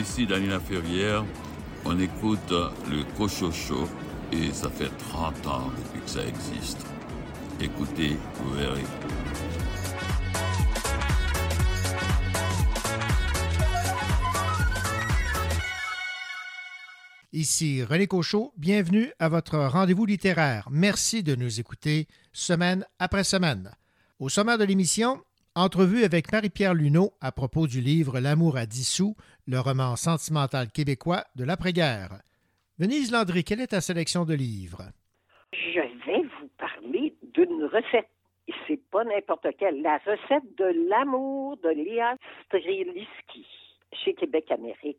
Ici Daniela Ferrière, on écoute le Cochocho et ça fait 30 ans depuis que ça existe. Écoutez, vous verrez. Ici René Cochot, bienvenue à votre rendez-vous littéraire. Merci de nous écouter semaine après semaine. Au sommaire de l'émission, entrevue avec Marie-Pierre Luneau à propos du livre L'amour à dissous, le roman sentimental québécois de l'après-guerre. Venise Landry, quelle est ta sélection de livres? Je vais vous parler d'une recette. Et c'est pas n'importe quelle. La recette de l'amour de Léa Streliski chez Québec Amérique.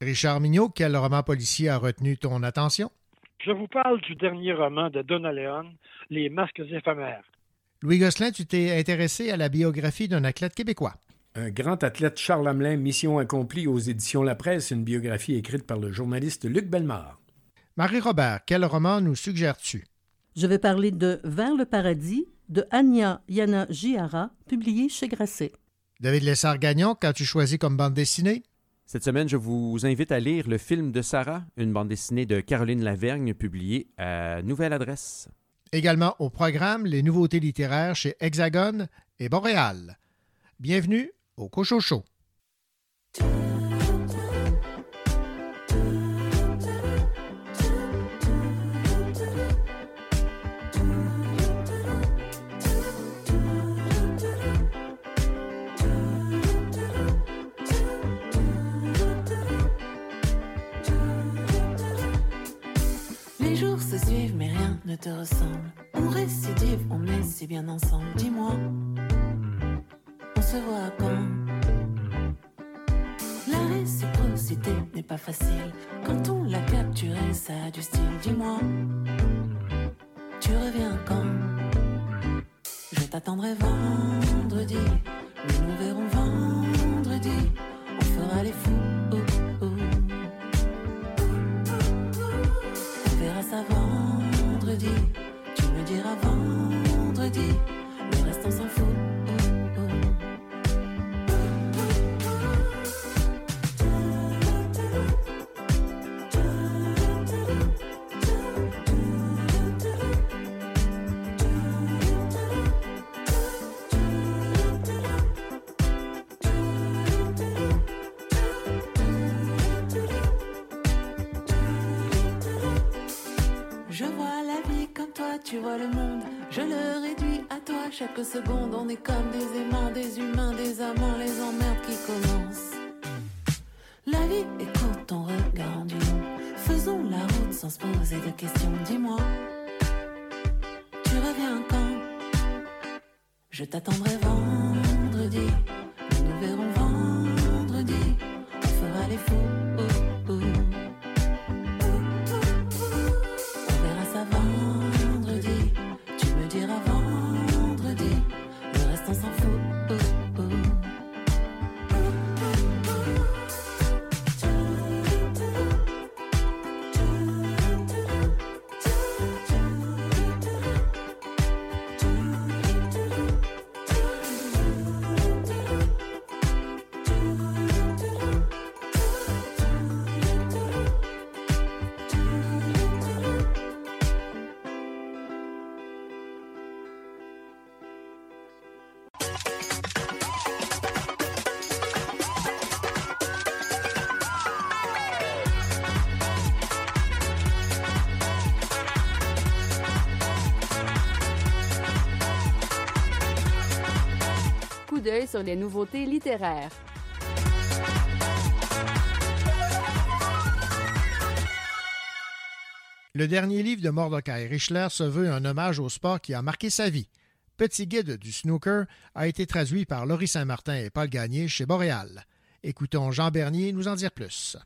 Richard Mignot, quel roman policier a retenu ton attention? Je vous parle du dernier roman de Donna Leon, Les masques éphémères. Louis Gosselin, tu t'es intéressé à la biographie d'un athlète québécois. Un grand athlète Charles Hamelin, Mission accomplie aux éditions La Presse, une biographie écrite par le journaliste Luc Bellemare. Marie-Robert, quel roman nous suggères-tu? Je vais parler de Vers le paradis de Anya Yana Giara, publié chez Grasset. David Lessard-Gagnon, qu'as-tu choisi comme bande dessinée? Cette semaine, je vous invite à lire le film de Sarah, une bande dessinée de Caroline Lavergne publiée à Nouvelle Adresse. Également au programme les nouveautés littéraires chez Hexagone et Boréal. Bienvenue au Cochocho. Te ressemble. On récidive, on met si bien ensemble. Dis-moi, on se voit quand La réciprocité n'est pas facile. Quand on l'a capturé, ça a du style. Dis-moi, tu reviens quand? Je t'attendrai vendredi. Mais nous verrons vendredi. On fera les fous. Tu me diras vendredi, tu vois le monde, je le réduis à toi chaque seconde. On est comme des aimants, des humains, des amants, les emmerdes qui commencent. La vie est courte, ton regard du long. Faisons la route sans se poser de questions. Dis-moi, tu reviens quand? Je t'attendrai vendredi. Sur les nouveautés littéraires. Le dernier livre de Mordecai Richler se veut un hommage au sport qui a marqué sa vie. Petit guide du snooker a été traduit par Laurie Saint-Martin et Paul Gagné chez Boréal. Écoutons Jean Bernier nous en dire plus.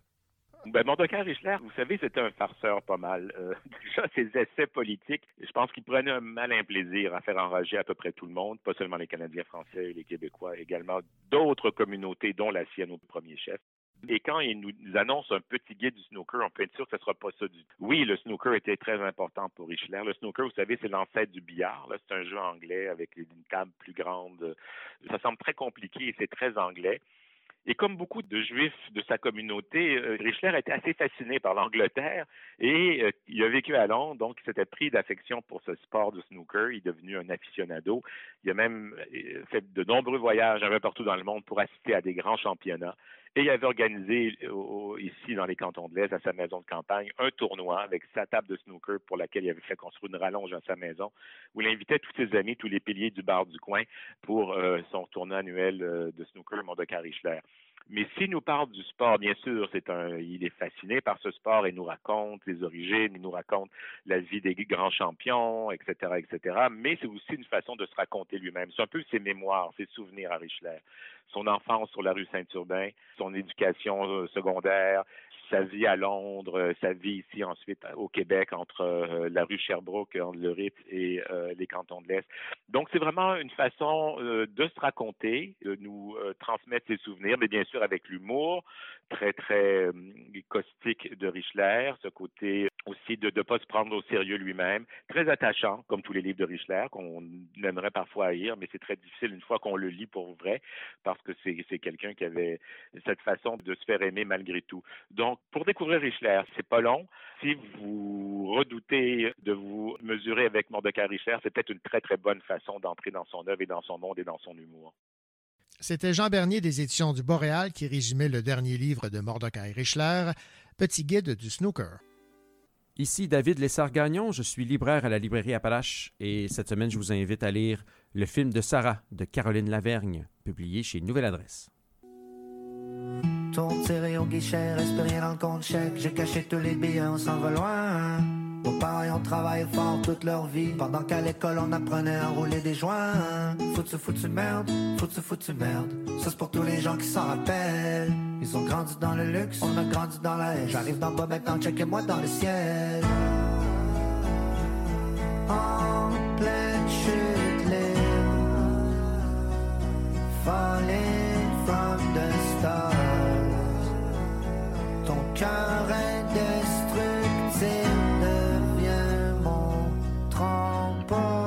Ben, Mordecai Richler, vous savez, c'était un farceur pas mal. Euh, déjà, ses essais politiques, je pense qu'il prenait un malin plaisir à faire enrager à peu près tout le monde, pas seulement les Canadiens français, les Québécois, également d'autres communautés, dont la sienne au premier chef. Et quand il nous annonce un petit guide du snooker, on peut être sûr que ce ne sera pas ça du tout. Oui, le snooker était très important pour Richler. Le snooker, vous savez, c'est l'ancêtre du billard. C'est un jeu anglais avec une table plus grande. Ça semble très compliqué et c'est très anglais. Et comme beaucoup de juifs de sa communauté, euh, Richler était assez fasciné par l'Angleterre et euh, il a vécu à Londres, donc il s'était pris d'affection pour ce sport du snooker. Il est devenu un aficionado. Il a même euh, fait de nombreux voyages un peu partout dans le monde pour assister à des grands championnats. Et il avait organisé ici, dans les cantons de l'Est, à sa maison de campagne, un tournoi avec sa table de snooker pour laquelle il avait fait construire une rallonge à sa maison, où il invitait tous ses amis, tous les piliers du bar du coin pour euh, son tournoi annuel euh, de snooker Mondecar Richler. Mais s'il nous parle du sport, bien sûr, c'est un, il est fasciné par ce sport et nous raconte les origines, il nous raconte la vie des grands champions, etc., etc. Mais c'est aussi une façon de se raconter lui-même. C'est un peu ses mémoires, ses souvenirs à Richler. Son enfance sur la rue Saint-Urbain, son éducation euh, secondaire, sa vie à Londres, euh, sa vie ici ensuite au Québec entre euh, la rue Sherbrooke, entre le RIP et euh, les cantons de l'Est. Donc c'est vraiment une façon de se raconter, de nous transmettre ses souvenirs, mais bien sûr avec l'humour très très caustique de Richler, ce côté aussi de ne pas se prendre au sérieux lui-même, très attachant comme tous les livres de Richler qu'on aimerait parfois haïr, mais c'est très difficile une fois qu'on le lit pour vrai parce que c'est quelqu'un qui avait cette façon de se faire aimer malgré tout. Donc pour découvrir Richler, c'est pas long. Si vous redoutez de vous mesurer avec Mordecai Richler, c'est peut-être une très, très bonne façon d'entrer dans son œuvre et dans son monde et dans son humour. C'était Jean Bernier des éditions du Boréal qui résumait le dernier livre de Mordecai Richler, Petit guide du snooker. Ici David Lessard-Gagnon, je suis libraire à la librairie Appalache et cette semaine je vous invite à lire le film de Sarah de Caroline Lavergne, publié chez Nouvelle Adresse. Ton tiré au guichet, reste rien dans le compte chèque. J'ai caché tous les billets, on s'en va loin. Vos parents ont travaillé fort toute leur vie. Pendant qu'à l'école on apprenait à rouler des joints. Foutu, foutu merde, foutu, foutu merde. Ça c'est pour tous les gens qui s'en rappellent. Ils ont grandi dans le luxe, on a grandi dans la haine. J'arrive dans le bas maintenant, checkez-moi dans le ciel. En cœur indestructible devient mon trampoline.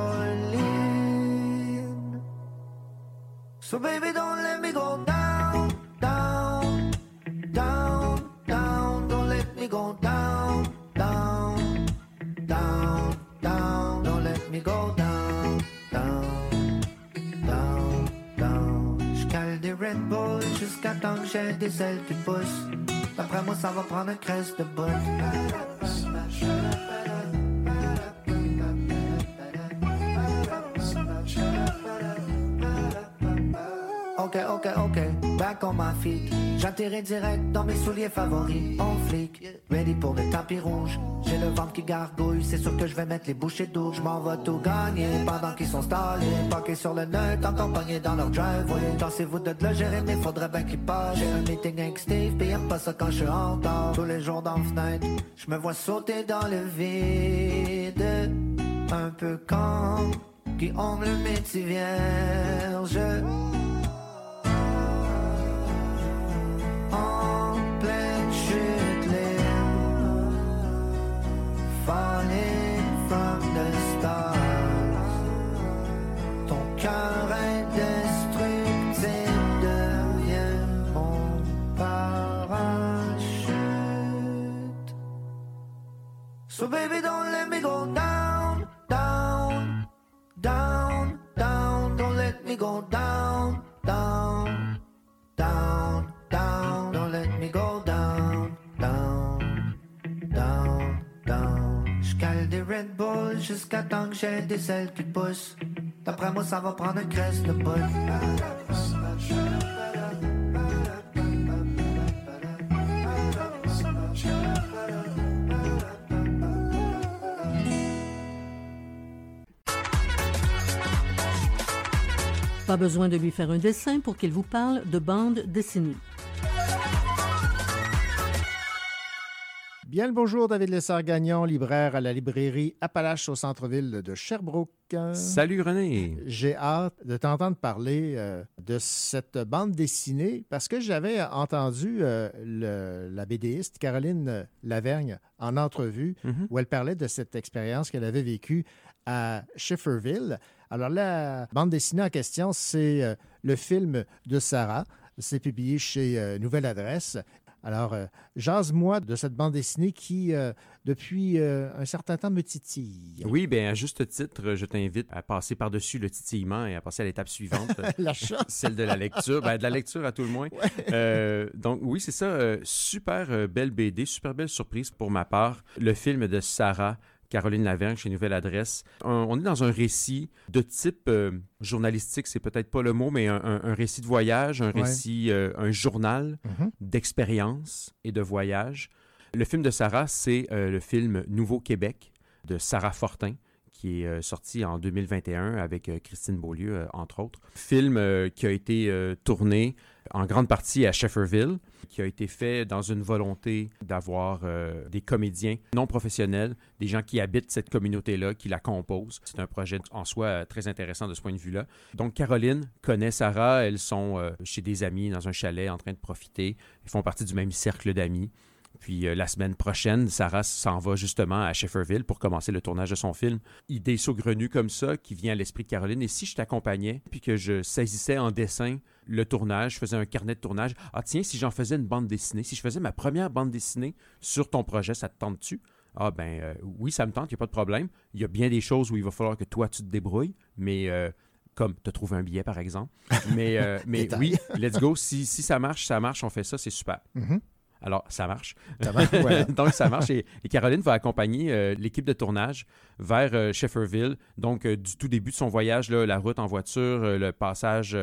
So baby, don't let me go down, down, down, down. Don't let me go down, down, down, down. Don't let me go down, down, down, down. J'cale des Red Bull jusqu'à temps que j'ai des ailes qui poussent. D'après moi, ça va prendre un crèche de bout. Ok, ok, ok, back on direct dans mes souliers favoris. En flic, ready pour le tapis rouge. J'ai le ventre qui gargouille, c'est sûr que je vais mettre les bouchées d'eau. Je vais tout gagner pendant qu'ils sont stallés. Parqués sur le net, encore pognés dans leur driveway. Dansez-vous de le gérer, mais faudrait bien qu'ils passent. J'ai un meeting avec Steve, pis aime pas ça quand je suis en. Tous les jours dans la fenêtre, je me vois sauter dans le vide. Un peu comme qui ont le métier vierge. So baby, don't let me go down, down, down, down. Don't let me go down, down, Jusqu'à temps que j'ai des ailes qui poussent. D'après moi, ça va prendre un crèche de bout. Pas besoin de lui faire un dessin pour qu'il vous parle de bande dessinée. Bien le bonjour, David Lessard-Gagnon, libraire à la librairie Appalache au centre-ville de Sherbrooke. Salut René. J'ai hâte de t'entendre parler euh, de cette bande dessinée parce que j'avais entendu euh, le- la BDiste Caroline Lavergne en entrevue Mhm. où elle parlait de cette expérience qu'elle avait vécue à Schifferville. Alors la bande dessinée en question, c'est euh, le film de Sarah C'est publié chez Nouvelle Adresse. Alors, euh, jase-moi de cette bande dessinée qui, euh, depuis euh, un certain temps, me titille. Oui, bien, à juste titre, je t'invite à passer par-dessus le titillement et à passer à l'étape suivante. L'achat. Celle de la lecture. Ben, de la lecture à tout le moins. Donc, oui, c'est ça. super belle BD, super belle surprise pour ma part. Le film de Sarah. Caroline Lavergne chez Nouvelle Adresse. Un- on est dans un récit de type euh, journalistique, c'est peut-être pas le mot, mais un, un- un récit de voyage, un Ouais. récit, euh, un journal Mhm. d'expérience et de voyage. Le film de Sarah, c'est euh, le film Nouveau Québec de Sarah Fortin qui est euh, sorti en 2021 avec euh, Christine Beaulieu, euh, entre autres. Film qui a été tourné en grande partie à Shefferville, qui a été fait dans une volonté d'avoir des comédiens non professionnels, des gens qui habitent cette communauté-là, qui la composent. C'est un projet en soi très intéressant de ce point de vue-là. Donc Caroline connaît Sarah, elles sont chez des amis dans un chalet en train de profiter. Ils font partie du même cercle d'amis. Puis euh, la semaine prochaine, Sarah s'en va justement à Shefferville pour commencer le tournage de son film. Idée saugrenue comme ça qui vient à l'esprit de Caroline. Et si je t'accompagnais, puis que je saisissais en dessin le tournage, je faisais un carnet de tournage, ah tiens, si j'en faisais une bande dessinée, si je faisais ma première bande dessinée sur ton projet, ça te tente-tu? Ah ben euh, oui, ça me tente, il n'y a pas de problème. Il y a bien des choses où il va falloir que toi, tu te débrouilles, mais... euh, comme te trouver un billet, par exemple. Mais, euh, mais oui, let's go. Si, si ça marche, ça marche, on fait ça, c'est super. Mhm. Alors, ça marche. Ça marche, voilà. donc, ça marche. Et, et Caroline va accompagner euh, l'équipe de tournage vers euh, Shefferville. Donc, euh, du tout début de son voyage, là, la route en voiture, le passage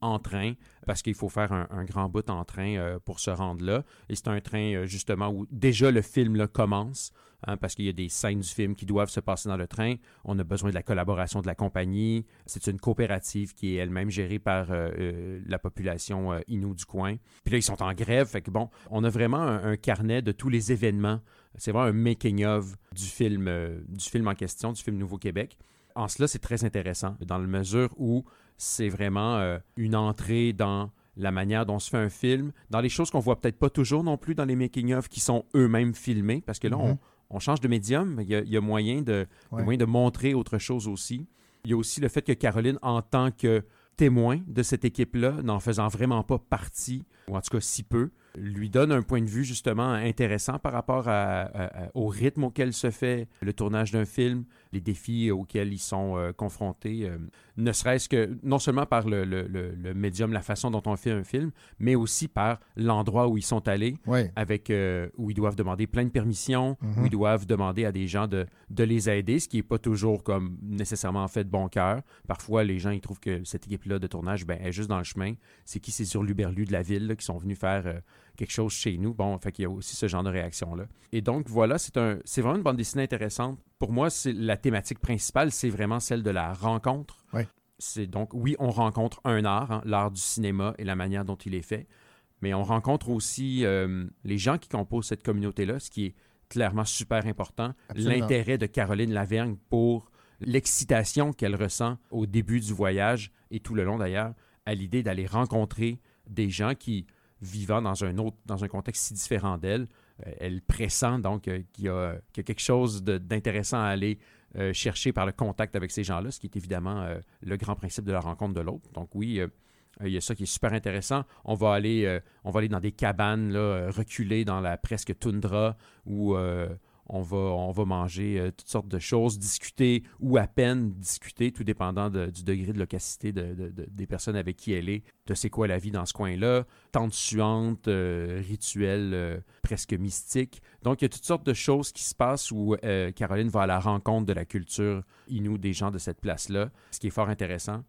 en train, parce qu'il faut faire un, un grand bout en train pour se rendre là. Et c'est un train, justement, où déjà le film là, commence. Hein, parce qu'il y a des scènes du film qui doivent se passer dans le train. On a besoin de la collaboration de la compagnie. C'est une coopérative qui est elle-même gérée par euh, euh, la population euh, Innu du coin. Puis là, ils sont en grève. Fait que bon, on a vraiment un, carnet de tous les événements. C'est vraiment un making-of du film, du film en question, du film Nouveau-Québec. En cela, c'est très intéressant, dans la mesure où c'est vraiment une entrée dans la manière dont se fait un film, dans les choses qu'on voit peut-être pas toujours non plus dans les making-of qui sont eux-mêmes filmés, parce que là, on, Mhm. On change de médium, mais il y a, il y a moyen de, Ouais. moyen montrer autre chose aussi. Il y a aussi le fait que Caroline, en tant que témoin de cette équipe-là, n'en faisant vraiment pas partie, ou en tout cas si peu, lui donne un point de vue justement intéressant par rapport à- à- à- au rythme auquel se fait le tournage d'un film, les défis auxquels ils sont euh, confrontés, euh, ne serait-ce que non seulement par le, le- le- le médium, la façon dont on fait un film, mais aussi par l'endroit où ils sont allés, Ouais. avec euh, où ils doivent demander plein de permissions, Mhm. où ils doivent demander à des gens de, de les aider, ce qui n'est pas toujours comme nécessairement fait de bon cœur. Parfois, les gens ils trouvent que cette équipe-là de tournage ben, est juste dans le chemin. C'est qui c'est sur l'Uberlu de la ville là, qui sont venus faire quelque chose chez nous. Bon, fait qu'il y a aussi ce genre de réaction-là. Et donc, voilà, c'est un, c'est vraiment une bande dessinée intéressante. Pour moi, c'est la thématique principale, c'est vraiment celle de la rencontre. Ouais. C'est donc, oui, on rencontre un art, hein, l'art du cinéma et la manière dont il est fait, mais on rencontre aussi euh, les gens qui composent cette communauté-là, ce qui est clairement super important. L'intérêt de Caroline Lavergne pour l'excitation qu'elle ressent au début du voyage et tout le long d'ailleurs, à l'idée d'aller rencontrer des gens qui, vivant dans un autre, dans un contexte si différent d'elle, euh, elle pressent donc euh, qu'il y, a quelque chose d'intéressant à aller euh, chercher par le contact avec ces gens-là, ce qui est évidemment le grand principe de la rencontre de l'autre. Donc oui, il y a ça qui est super intéressant. On va aller, on va aller dans des cabanes là, reculées dans la presque toundra où on, va, on va manger euh, toutes sortes de choses, discuter ou à peine discuter, tout dépendant du degré de locacité de- de- de- des personnes avec qui elle est, de c'est quoi la vie dans ce coin-là, tente suante, euh, rituel euh, presque mystique. Donc, il y a toutes sortes de choses qui se passent où euh, Caroline va à la rencontre de la culture inou des gens de cette place-là, ce qui est fort intéressant.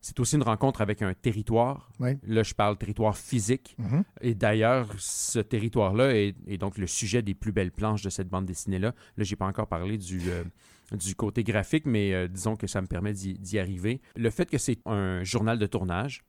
C'est aussi une rencontre avec un territoire. Là, je parle territoire physique. Mhm. Et d'ailleurs, ce territoire-là est, est donc le sujet des plus belles planches de cette bande dessinée-là. Là, j'ai pas encore parlé du, euh, du côté graphique, mais euh, disons que ça me permet d'y arriver. Le fait que c'est un journal de tournage,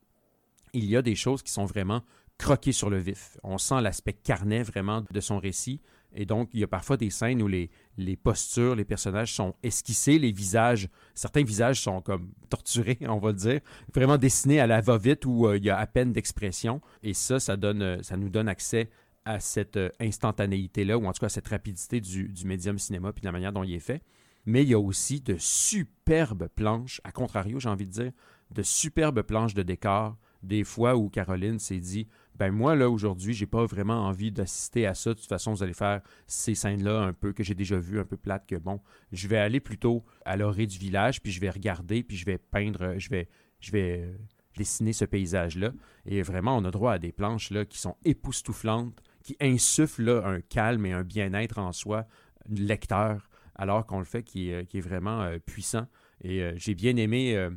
il y a des choses qui sont vraiment croquées sur le vif. On sent l'aspect carnet vraiment de son récit. Et donc, il y a parfois des scènes où les, postures, les personnages sont esquissés, les visages, certains visages sont comme torturés, on va le dire, vraiment dessinés à la va-vite où euh, il y a à peine d'expression. Et ça, ça, donne, euh, ça nous donne accès à cette euh, instantanéité-là, ou en tout cas à cette rapidité du, du médium cinéma, puis de la manière dont il est fait. Mais il y a aussi de superbes planches, à contrario, j'ai envie de dire, de superbes planches de décor, des fois où Caroline s'est dit ben moi là aujourd'hui j'ai pas vraiment envie d'assister à ça. De toute façon vous allez faire ces scènes là un peu que j'ai déjà vu un peu plates que bon je vais aller plutôt à l'orée du village puis je vais regarder puis je vais peindre je vais je vais euh, dessiner ce paysage là et vraiment on a droit à des planches là qui sont époustouflantes qui insufflent un calme et un bien-être en soi lecteur alors qu'on le fait qui est, vraiment euh, puissant. Et euh, j'ai bien aimé euh,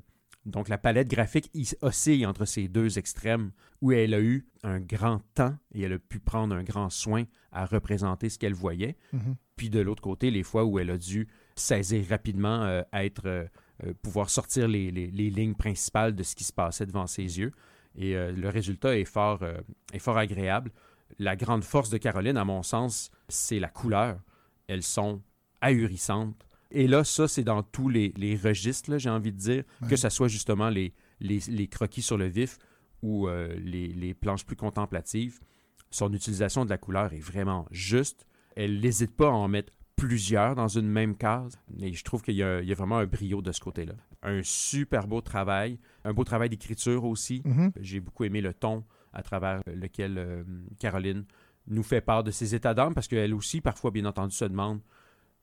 donc la palette graphique il oscille entre ces deux extrêmes où elle a eu un grand temps et elle a pu prendre un grand soin à représenter ce qu'elle voyait. Mhm. Puis de l'autre côté, les fois où elle a dû saisir rapidement, euh, être, euh, euh, pouvoir sortir les, les- les lignes principales de ce qui se passait devant ses yeux. Et le résultat est fort, est fort agréable. La grande force de Caroline, à mon sens, c'est la couleur. Elles sont ahurissantes. Et là, ça, c'est dans tous les, les registres, j'ai envie de dire, Ouais. que ce soit justement les, les, les croquis sur le vif ou euh, les, planches plus contemplatives. Son utilisation de la couleur est vraiment juste. Elle n'hésite pas à en mettre plusieurs dans une même case. Et je trouve qu'il y, a il y a vraiment un brio de ce côté-là. Un super beau travail, un beau travail d'écriture aussi. Mhm. J'ai beaucoup aimé le ton à travers lequel euh, Caroline nous fait part de ses états d'âme parce qu'elle aussi, parfois, bien entendu, se demande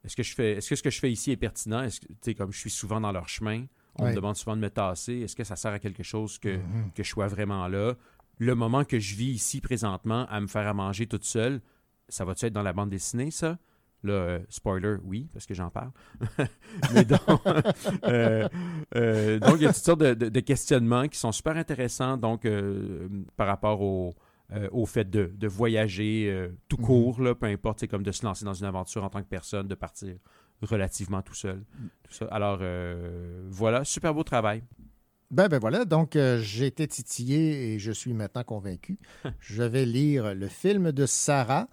est-ce que je fais est-ce que ce que je fais ici est pertinent? Est-ce que, comme je suis souvent dans leur chemin, on Ouais. me demande souvent de me tasser. Est-ce que ça sert à quelque chose que, Mhm. que je sois vraiment là? Le moment que je vis ici présentement à me faire à manger toute seule, ça va-tu être dans la bande dessinée, ça? Là, euh, spoiler, oui, parce que j'en parle. Mais donc, euh, euh, donc, il y a toutes sortes de, de- de questionnements qui sont super intéressants donc, par rapport au, euh, au fait de, de voyager euh, tout Mhm. court, là, peu importe, c'est comme de se lancer dans une aventure en tant que personne, de partir relativement tout seul. Tout ça. Alors, euh, voilà, super beau travail. Ben, ben voilà, donc j'ai été titillé et je suis maintenant convaincu. je vais lire le film de Sarah,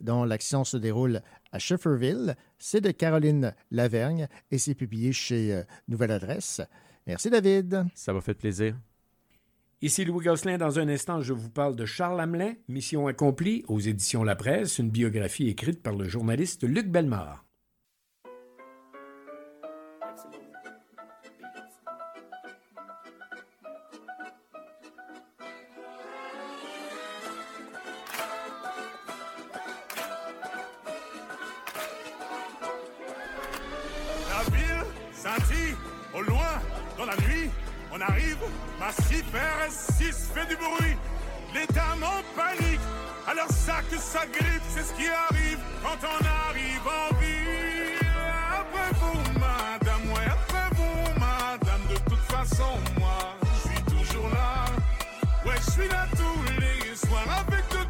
dont l'action se déroule à Shefferville. C'est de Caroline Lavergne et c'est publié chez Nouvelle Adresse. Merci David. Ça m'a fait plaisir. Ici Louis Gosselin. Dans un instant, je vous parle de Charles Hamelin, Mission accomplie aux éditions La Presse, une biographie écrite par le journaliste Luc Bellemare. La ville au loin dans la nuit. On arrive, massif RS6 fait du bruit. Les dames en panique, alors ça que ça grippe, c'est ce qui arrive quand on arrive en ville. Après vous, madame, ouais, après vous, madame, de toute façon, moi, je suis toujours là. Ouais, je suis là tous les soirs avec deux,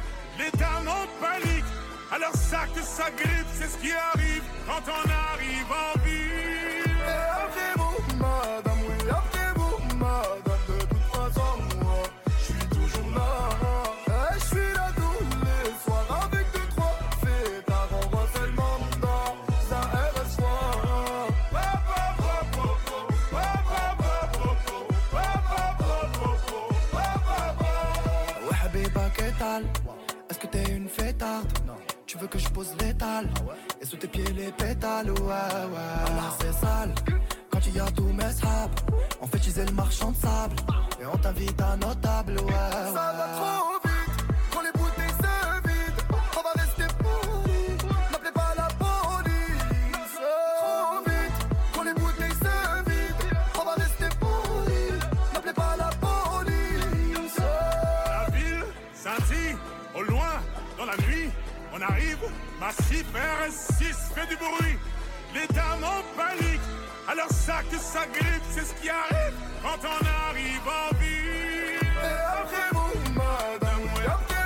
Les dames en panique, alors ça que ça grippe, c'est ce qui arrive quand on arrive en ville. Que je pose l'étal Et sous tes pieds les pétales, ouais, ouais. Alors c'est sale. Quand il y a tout mes sables On fait utiliser le marchand de sable. Et on t'invite à nos tables, ouais, ouais. Ça va trop vite, massif RS6 fait du bruit. Les dames en panique, alors ça que ça grippe, c'est ce qui arrive quand on arrive en ville. Et après vous, madame, après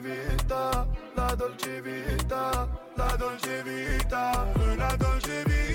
vita, la dolce vita, la dolce vita, la dolce vita,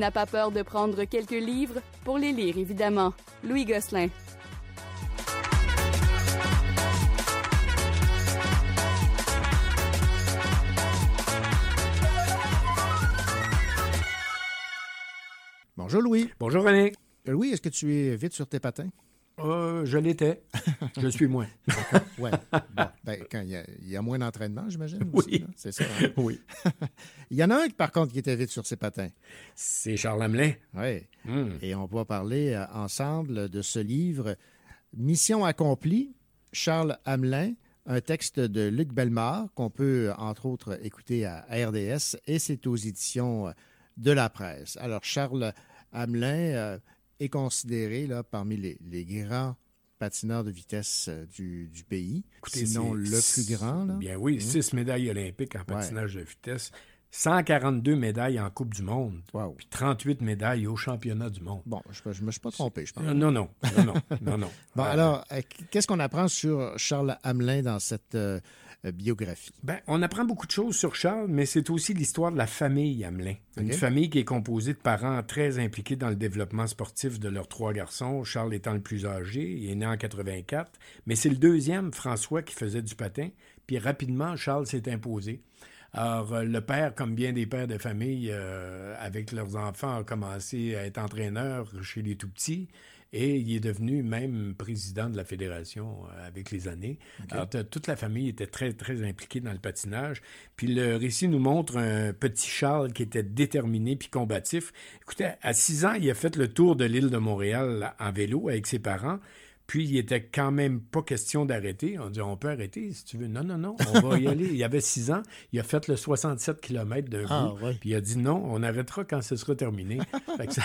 n'a pas peur de prendre quelques livres pour les lire, évidemment. Louis Gosselin. Bonjour Louis. Bonjour René. Euh, Louis, est-ce que tu es vite sur tes patins? Euh, je l'étais. je suis moins. Bon, ben, quand il y a, il y a moins d'entraînement, j'imagine. Oui. là. C'est ça. hein? Oui. il y en a un, par contre, qui était vite sur ses patins. C'est Charles Hamelin. Oui. Hmm. Et on va parler euh, ensemble de ce livre, Mission accomplie, Charles Hamelin, un texte de Luc Bellemare qu'on peut, entre autres, écouter à RDS et c'est aux éditions euh, de la presse. Alors, Charles Hamelin euh, est considéré là, parmi les, les grands patineurs de vitesse euh, du, du pays, Écoutez, sinon le plus grand. Là. Bien oui, Hum. six médailles olympiques en patinage de vitesse, 142 médailles en Coupe du Monde, puis 38 médailles au championnat du monde. Bon, je ne me suis pas trompé, je pense. Non, non, non, non, non, non, non. Bon, Euh, alors, euh, qu'est-ce qu'on apprend sur Charles Hamelin dans cette euh, euh, biographie? Ben, on apprend beaucoup de choses sur Charles, mais c'est aussi l'histoire de la famille Hamelin. Une famille qui est composée de parents très impliqués dans le développement sportif de leurs trois garçons, Charles étant le plus âgé, il est né en 84, mais c'est le deuxième, François, qui faisait du patin, puis rapidement, Charles s'est imposé. Alors, euh, le père, comme bien des pères de famille, euh, avec leurs enfants, a commencé à être entraîneur chez les tout-petits. Et il est devenu même président de la fédération euh, avec les années. Alors, toute la famille était très, très impliquée dans le patinage. Puis le récit nous montre un petit Charles qui était déterminé puis combatif. Écoutez, à 6 ans, il a fait le tour de l'île de Montréal en vélo avec ses parents. Puis il était quand même pas question d'arrêter. On dit on peut arrêter si tu veux. Non, non, non, on va y aller. Il avait 6 ans. Il a fait le 67 km d'un Ah, coup. ouais. Puis il a dit non, on arrêtera quand ce sera terminé. Fait que ça,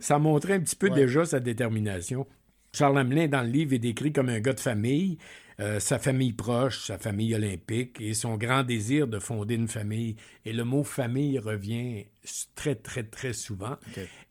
ça montrait un petit peu Ouais. déjà sa détermination. Charles Hamelin, dans le livre, est décrit comme un gars de famille, euh, sa famille proche, sa famille olympique et son grand désir de fonder une famille. Et le mot famille revient très, très, très souvent.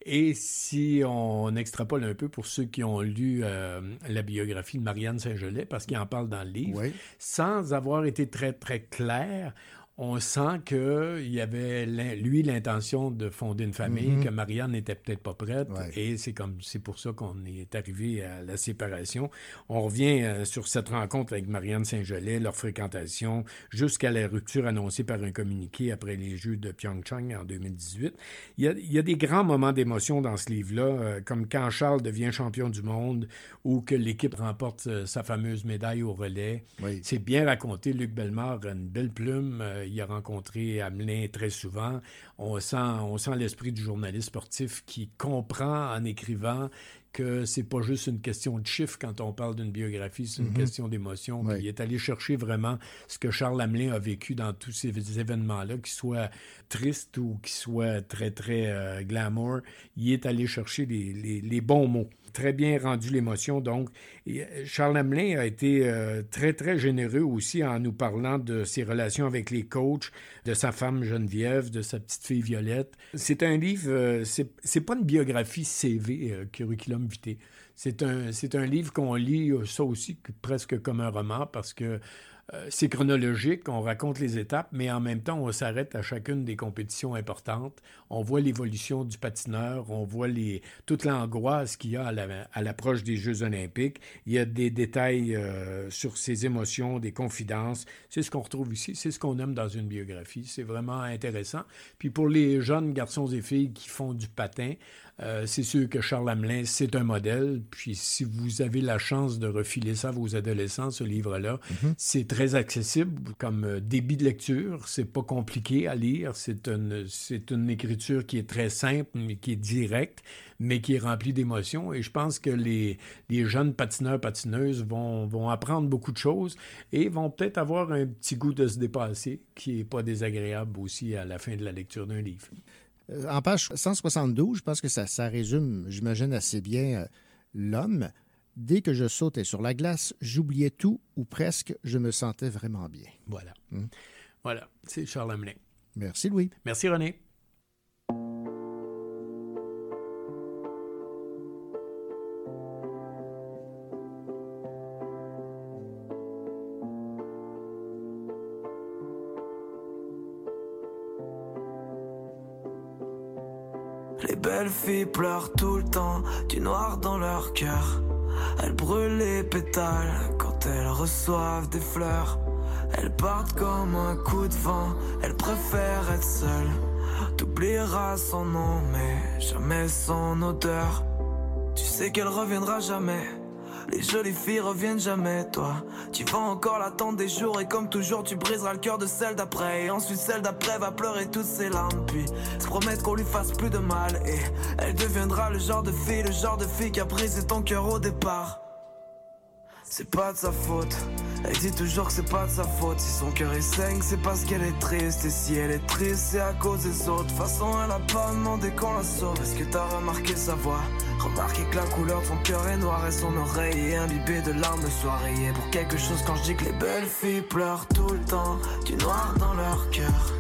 Et si on extrapole un peu pour ceux qui ont lu euh, la biographie de Marianne Saint-Gelais, parce qu'il en parle dans le livre, sans avoir été très, très clair, on sent qu'il y avait, lui, l'intention de fonder une famille, Mhm. que Marianne n'était peut-être pas prête. Ouais. Et c'est comme c'est pour ça qu'on est arrivé à la séparation. On revient euh, sur cette rencontre avec Marianne Saint-Gelais, leur fréquentation, jusqu'à la rupture annoncée par un communiqué après les Jeux de Pyeongchang en 2018. Il y a, il y a des grands moments d'émotion dans ce livre-là, euh, comme quand Charles devient champion du monde ou que l'équipe remporte euh, sa fameuse médaille au relais. C'est bien raconté. Luc Bellemare a une belle plume. Euh, il a rencontré Hamelin très souvent. On sent, on sent l'esprit du journaliste sportif qui comprend en écrivant que c'est pas juste une question de chiffres quand on parle d'une biographie, c'est une Mhm. question d'émotion. Il est allé chercher vraiment ce que Charles Hamelin a vécu dans tous ces événements-là, qu'ils soient tristes ou qu'ils soient très, très euh, glamour. Il est allé chercher les, les- bons mots. Très bien rendu l'émotion, donc. Euh, Charles Hamelin a été euh, très, très généreux aussi en nous parlant de ses relations avec les coachs, de sa femme Geneviève, de sa petite fille Violette. C'est un livre, euh, c'est pas une biographie CV, Curriculum Vitae. C'est un, un livre qu'on lit, ça aussi, que- presque comme un roman, parce que euh, c'est chronologique, on raconte les étapes, mais en même temps, on s'arrête à chacune des compétitions importantes. On voit l'évolution du patineur, on voit toute l'angoisse qu'il y a à l'approche des Jeux olympiques. Il y a des détails euh, sur ses émotions, des confidences. C'est ce qu'on retrouve ici, c'est ce qu'on aime dans une biographie. C'est vraiment intéressant. Puis pour les jeunes garçons et filles qui font du patin, Euh, c'est sûr que Charles Hamelin, c'est un modèle. Puis si vous avez la chance de refiler ça à vos adolescents, ce livre-là, Mhm. c'est très accessible comme euh, débit de lecture. C'est pas compliqué à lire. C'est une, c'est une écriture qui est très simple, mais qui est directe, mais qui est remplie d'émotions. Et je pense que les, les jeunes patineurs, patineuses vont, vont apprendre beaucoup de choses et vont peut-être avoir un petit goût de se dépasser qui est pas désagréable aussi à la fin de la lecture d'un livre. Euh, En page 172, je pense que ça, ça résume, j'imagine, assez bien euh, l'homme. Dès que je sautais sur la glace, j'oubliais tout ou presque, je me sentais vraiment bien. Voilà. Hmm. Voilà, c'est Charles Hamelin. Merci, Louis. Merci, René. Belles filles pleurent tout le temps, du noir dans leur cœur. Elles brûlent les pétales quand elles reçoivent des fleurs. Elles partent comme un coup de vent, elles préfèrent être seules. T'oublieras son nom, mais jamais son odeur. Tu sais qu'elle reviendra jamais. Les jolies filles reviennent jamais, toi. Tu vas encore l'attendre des jours et comme toujours, tu briseras le cœur de celle d'après. Et ensuite, celle d'après va pleurer toutes ses larmes. Puis se promettre qu'on lui fasse plus de mal. Et elle deviendra le genre de fille, le genre de fille qui a brisé ton cœur au départ. C'est pas de sa faute. Elle dit toujours que c'est pas de sa faute. Si son cœur est saigne, c'est parce qu'elle est triste. Et si elle est triste, c'est à cause des autres. De toute façon, elle a pas demandé qu'on la sauve. Est-ce que t'as remarqué sa voix? Remarqué que la couleur de son cœur est noire et son oreille est imbibée de larmes de soirée. Et pour quelque chose, quand je dis que les belles filles pleurent tout le temps, du noir dans leur cœur.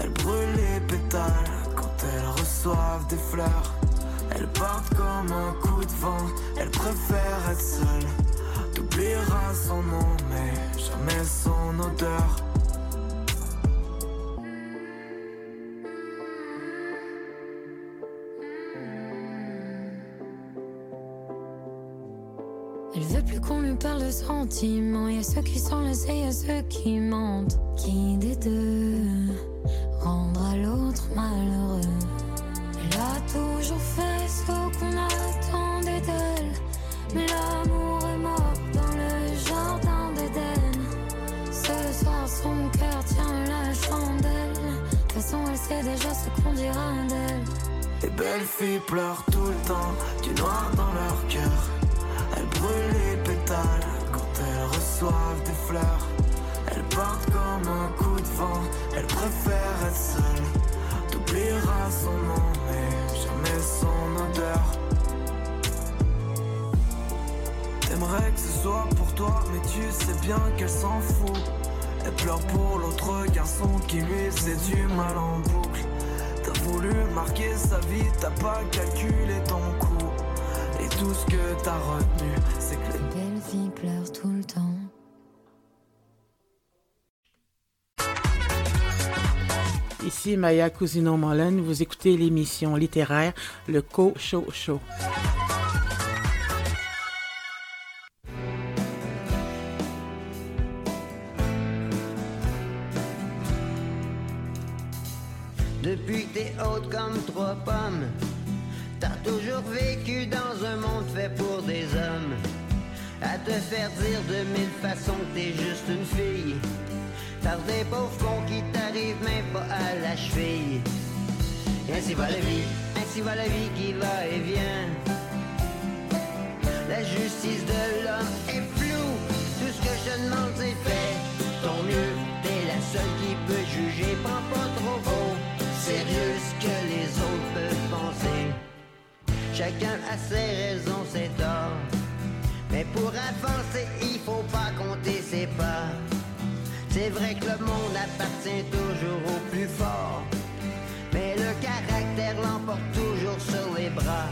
Elles brûlent les pétales quand elles reçoivent des fleurs. Elles partent comme un coup de vent, elles préfèrent être seules. T'oublieras son nom, mais jamais son odeur. Qu'on lui parle de sentiments. Y a ceux qui sont laissés, y a ceux qui mentent. Qui des deux rendra l'autre malheureux? Elle a toujours fait ce qu'on attendait d'elle. Mais l'amour est mort dans le jardin d'Éden. Ce soir, son cœur tient la chandelle. De toute façon, elle sait déjà ce qu'on dira d'elle. Les belles filles pleurent tout le temps, du noir dans leur cœur. Elles brûlent quand elles reçoivent des fleurs. Elles partent comme un coup de vent, elles préfèrent être seules. T'oublieras son nom, mais jamais son odeur. T'aimerais que ce soit pour toi, mais tu sais bien qu'elle s'en fout. Elle pleure pour l'autre garçon qui lui faisait du mal en boucle. T'as voulu marquer sa vie, t'as pas calculé ton coup. Et tout ce que t'as retenu, c'est que Ici Maya Cousino-Mollen, vous écoutez l'émission littéraire Le Co Show Show. Depuis que t'es haute comme trois pommes, t'as toujours vécu dans un monde fait pour des hommes. À te faire dire de mille façons que t'es juste une fille. Par des pauvres cons qui t'arrivent même pas à la cheville. Et ainsi va la vie, ainsi va la vie qui va et vient. La justice de l'homme est floue, tout ce que je demande c'est fait. Ton mieux, t'es la seule qui peut juger, prends pas trop au sérieux ce que les autres peuvent penser. Chacun a ses raisons, ses torts. Mais pour avancer, il faut pas compter ses pas. C'est vrai que le monde appartient toujours au plus fort. Mais le caractère l'emporte toujours sur les bras.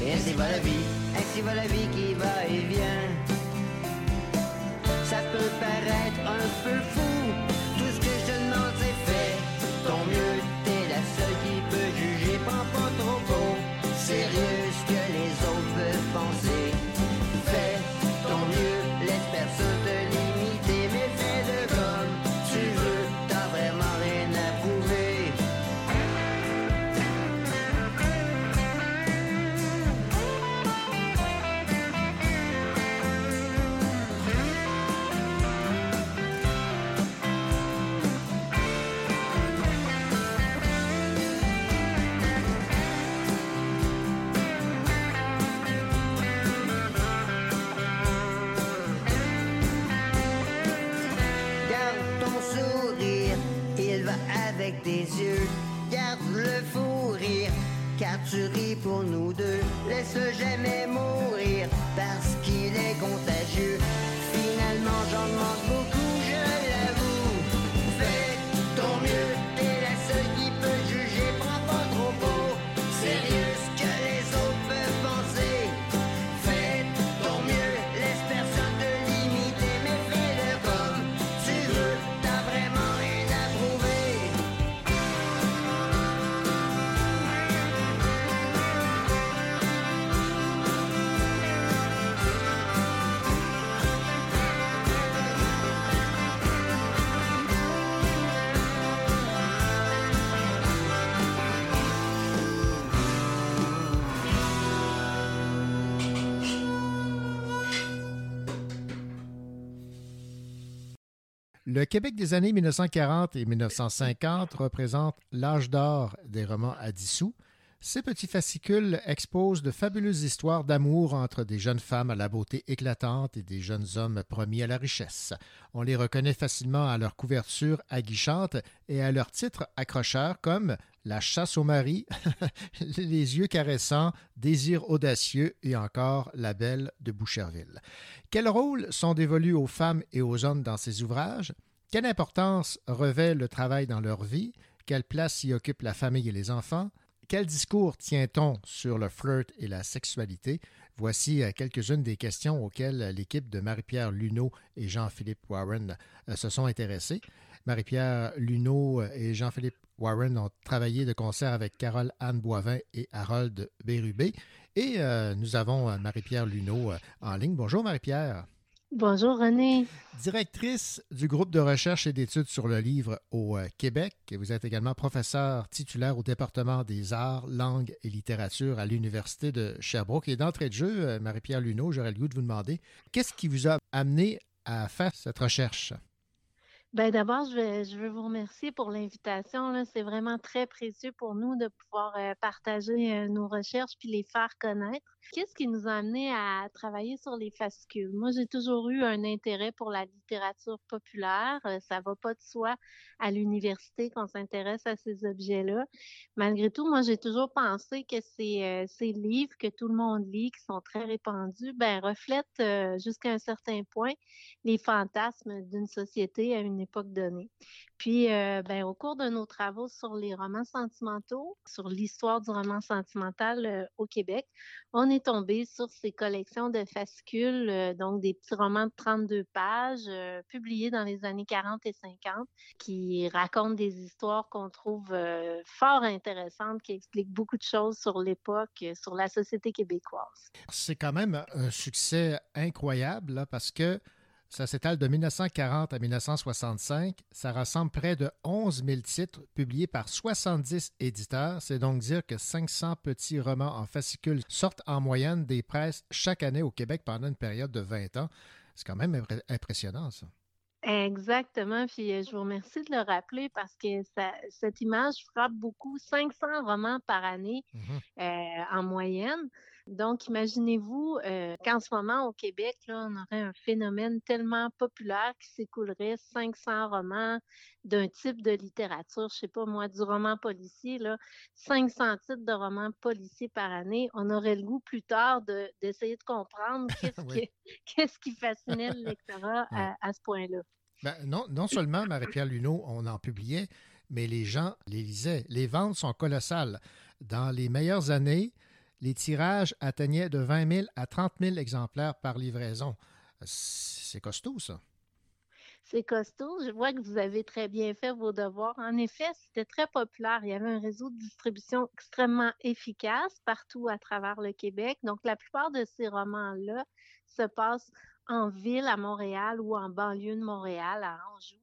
Et ainsi va la vie, ainsi va la vie qui va et vient. Ça peut paraître un peu fou, tout ce que je demande c'est fait. Ton mieux, t'es la seule qui peut juger, prends pas trop beau. Sérieux Garde le fou rire, car tu ris pour nous deux. Laisse-le jamais mourir, parce qu'il est contagieux. Le Québec des années 1940 et 1950 représente l'âge d'or des romans à dissous. Ces petits fascicules exposent de fabuleuses histoires d'amour entre des jeunes femmes à la beauté éclatante et des jeunes hommes promis à la richesse. On les reconnaît facilement à leur couverture aguichante et à leur titre accrocheur comme La chasse au mari, Les yeux caressants, Désir audacieux et encore La belle de Boucherville. Quels rôles sont dévolus aux femmes et aux hommes dans ces ouvrages? Quelle importance revêt le travail dans leur vie? Quelle place y occupe la famille et les enfants? Quel discours tient-on sur le flirt et la sexualité? Voici euh, quelques-unes des questions auxquelles l'équipe de Marie-Pierre Luneau et Jean-Philippe Warren euh, se sont intéressés. Marie-Pierre Luneau et Jean-Philippe Warren ont travaillé de concert avec Carole Anne Boivin et Harold Bérubé. Et euh, nous avons euh, Marie-Pierre Luneau euh, en ligne. Bonjour Marie-Pierre. Bonjour René. Directrice du groupe de recherche et d'études sur le livre au euh, Québec. Vous êtes également professeur titulaire au département des arts, langues et littérature à l'Université de Sherbrooke. Et d'entrée de jeu, euh, Marie-Pierre Luneau, j'aurais le goût de vous demander, qu'est-ce qui vous a amené à faire cette recherche? Ben d'abord, je je veux vous remercier pour l'invitation. C'est vraiment très précieux pour nous de pouvoir euh, partager euh, nos recherches puis les faire connaître. Qu'est-ce qui nous a amené à travailler sur les fascicules? Moi, j'ai toujours eu un intérêt pour la littérature populaire. Euh, Ça va pas de soi à l'université qu'on s'intéresse à ces objets-là. Malgré tout, moi, j'ai toujours pensé que ces, euh, ces livres que tout le monde lit, qui sont très répandus, ben reflètent jusqu'à un certain point les fantasmes d'une société à une époque donnée. Puis, euh, ben, au cours de nos travaux sur les romans sentimentaux, sur l'histoire du roman sentimental euh, au Québec, on est tombé sur ces collections de fascicules, euh, donc des petits romans de 32 pages, euh, publiés dans les années 40 et 50, qui racontent des histoires qu'on trouve fort intéressantes, qui expliquent beaucoup de choses sur l'époque, sur la société québécoise. C'est quand même un succès incroyable parce que ça s'étale de 1940 à 1965. Ça rassemble près de 11 000 titres publiés par 70 éditeurs. C'est donc dire que 500 petits romans en fascicules sortent en moyenne des presses chaque année au Québec pendant une période de 20 ans. C'est quand même impressionnant, ça. Exactement, puis euh, je vous remercie de le rappeler parce que ça, cette image frappe beaucoup. 500 romans par année euh, en moyenne. Donc, imaginez-vous euh, qu'en ce moment, au Québec, là, on aurait un phénomène tellement populaire qui s'écoulerait 500 romans d'un type de littérature, je sais pas moi, du roman policier, là, 500 titres de romans policiers par année. On aurait le goût plus tard de- d'essayer de, comprendre qu'est-ce Oui. qui, fascinait le lectorat à, à ce point-là. Ben, non, non seulement Marie-Pierre Luneau, on en publiait, mais les gens les lisaient. Les ventes sont colossales. Dans les meilleures années, les tirages atteignaient de 20 000 à 30 000 exemplaires par livraison. C'est costaud, ça. C'est costaud. Je vois que vous avez très bien fait vos devoirs. En effet, c'était très populaire. Il y avait un réseau de distribution extrêmement efficace partout à travers le Québec. Donc, la plupart de ces romans-là se passent en ville, à Montréal ou en banlieue de Montréal, à Anjou.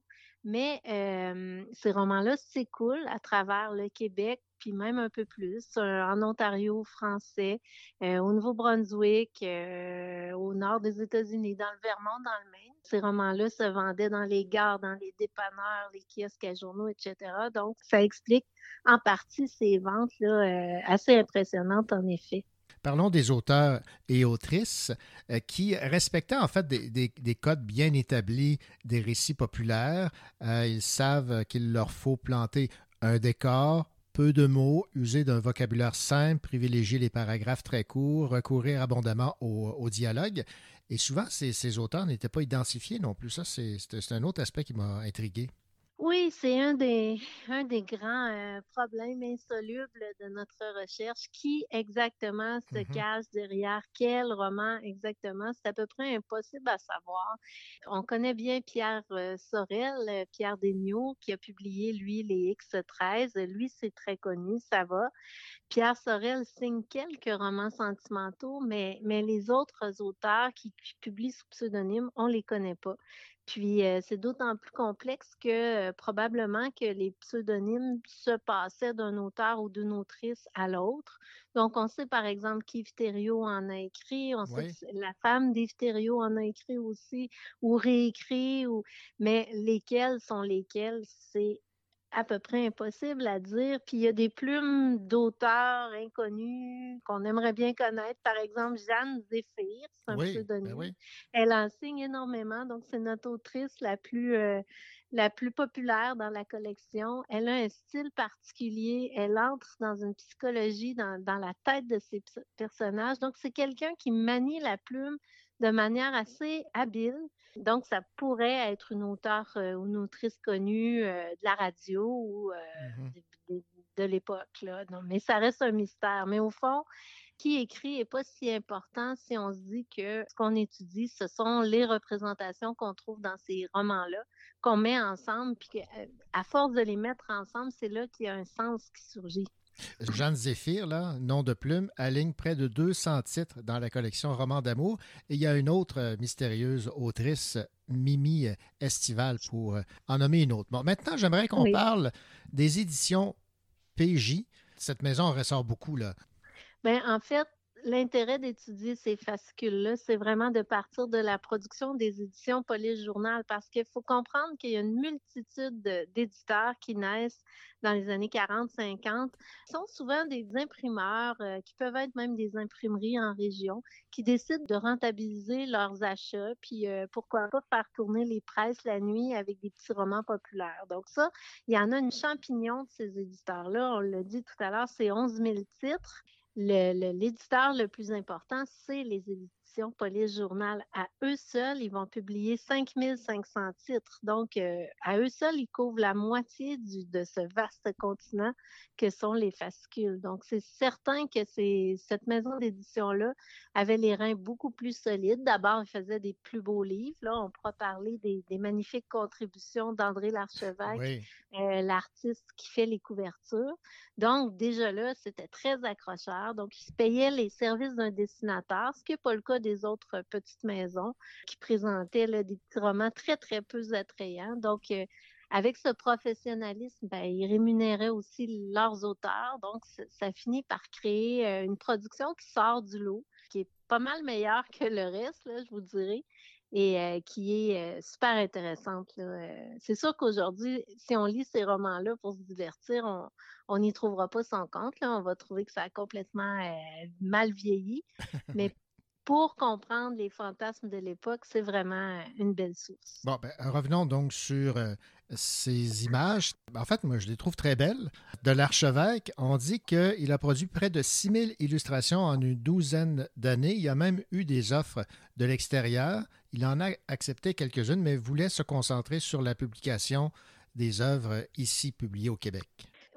Mais euh, ces romans-là s'écoulent à travers le Québec, puis même un peu plus, euh, en Ontario français, euh, au Nouveau-Brunswick, euh, au nord des États-Unis, dans le Vermont, dans le Maine. Ces romans-là se vendaient dans les gares, dans les dépanneurs, les kiosques à journaux, etc. Donc, ça explique en partie ces ventes-là assez impressionnantes, en effet. Parlons des auteurs et autrices qui respectaient en fait des, des- des codes bien établis des récits populaires. Ils savent qu'il leur faut planter un décor, peu de mots, user d'un vocabulaire simple, privilégier les paragraphes très courts, recourir abondamment au, dialogue. Et souvent, ces, auteurs n'étaient pas identifiés non plus. Ça, c'est un autre aspect qui m'a intrigué. Oui, c'est un des, un des grands euh, problèmes insolubles de notre recherche. Qui exactement se Mhm. cache derrière quel roman exactement? C'est à peu près impossible à savoir. On connaît bien Pierre euh, Sorel, euh, Pierre Desniaux, qui a publié, lui, les X13. Lui, c'est très connu, ça va. Pierre Sorel signe quelques romans sentimentaux, mais, mais les autres auteurs qui, qui publient sous pseudonyme, on les connaît pas. Puis euh, c'est d'autant plus complexe que euh, probablement que les pseudonymes se passaient d'un auteur ou d'une autrice à l'autre. Donc on sait par exemple qu'Yves Thériault en a écrit, on sait que la femme d'Yves Thériault en a écrit aussi ou réécrit, ou... mais lesquels sont lesquels, c'est à peu près impossible à dire. Puis il y a des plumes d'auteurs inconnus qu'on aimerait bien connaître. Par exemple, Jeanne Zéphir, c'est un Oui, ben oui. Elle enseigne énormément, donc c'est notre autrice la plus, euh, la plus populaire dans la collection. Elle a un style particulier, elle entre dans une psychologie, dans, dans la tête de ses personnages. Donc c'est quelqu'un qui manie la plume de manière assez habile. Donc ça pourrait être une auteure euh, ou une autrice connue euh, de la radio ou euh, de, de- de l'époque. mais ça reste un mystère. Mais au fond, qui écrit n'est pas si important si on se dit que ce qu'on étudie, ce sont les représentations qu'on trouve dans ces romans-là, qu'on met ensemble, puis que, à force de les mettre ensemble, c'est là qu'il y a un sens qui surgit. Jeanne Zéphir, là, nom de plume, aligne près de 200 titres dans la collection Romans d'amour. Et il y a une autre euh, mystérieuse autrice, Mimi euh, Estival, pour euh, en nommer une autre. Bon, maintenant, j'aimerais qu'on Oui. parle des éditions PJ. Cette maison ressort beaucoup, là. Ben, en fait, l'intérêt d'étudier ces fascicules-là, c'est vraiment de partir de la production des éditions Police Journal parce qu'il faut comprendre qu'il y a une multitude de- d'éditeurs qui naissent dans les années 40-50. Ce sont souvent des imprimeurs euh, qui peuvent être même des imprimeries en région qui décident de rentabiliser leurs achats puis euh, pourquoi pas faire tourner les presses la nuit avec des petits romans populaires. Donc ça, il y en a une champignon de ces éditeurs-là. On l'a dit tout à l'heure, c'est 11 000 titres. Le- le- L'éditeur le, plus important, c'est les éditions Police Journal. À eux seuls, ils vont publier 5500 titres. Donc, euh, à eux seuls, ils couvrent la moitié du, de ce vaste continent que sont les fascicules. Donc, c'est certain que cette maison d'édition-là avait les reins beaucoup plus solides. D'abord, ils faisaient des plus beaux livres. Là, on pourra parler des, des magnifiques contributions d'André Larchevêque Oui. euh, l'artiste qui fait les couvertures. Donc, déjà là, c'était très accrocheur. Donc, il payait les services d'un dessinateur, ce qui n'est pas le cas des autres euh, petites maisons qui présentaient là, des petits romans très, très peu attrayants. Donc, euh, avec ce professionnalisme, ben, ils rémunéraient aussi leurs auteurs. Donc, ça, finit par créer euh, une production qui sort du lot, qui est pas mal meilleure que le reste, là, je vous dirais et euh, qui est euh, super intéressante. c'est sûr qu'aujourd'hui, si on lit ces romans-là pour se divertir, on on n'y trouvera pas son compte. Là. On va trouver que ça a complètement euh, mal vieilli. Mais pour comprendre les fantasmes de l'époque, c'est vraiment une belle source. Bon, ben, revenons donc sur euh, ces images. En fait, moi, je les trouve très belles. De l'archevêque, on dit qu'il a produit près de 6000 illustrations en une douzaine d'années. Il a même eu des offres de l'extérieur. Il en a accepté quelques-unes, mais voulait se concentrer sur la publication des œuvres ici publiées au Québec.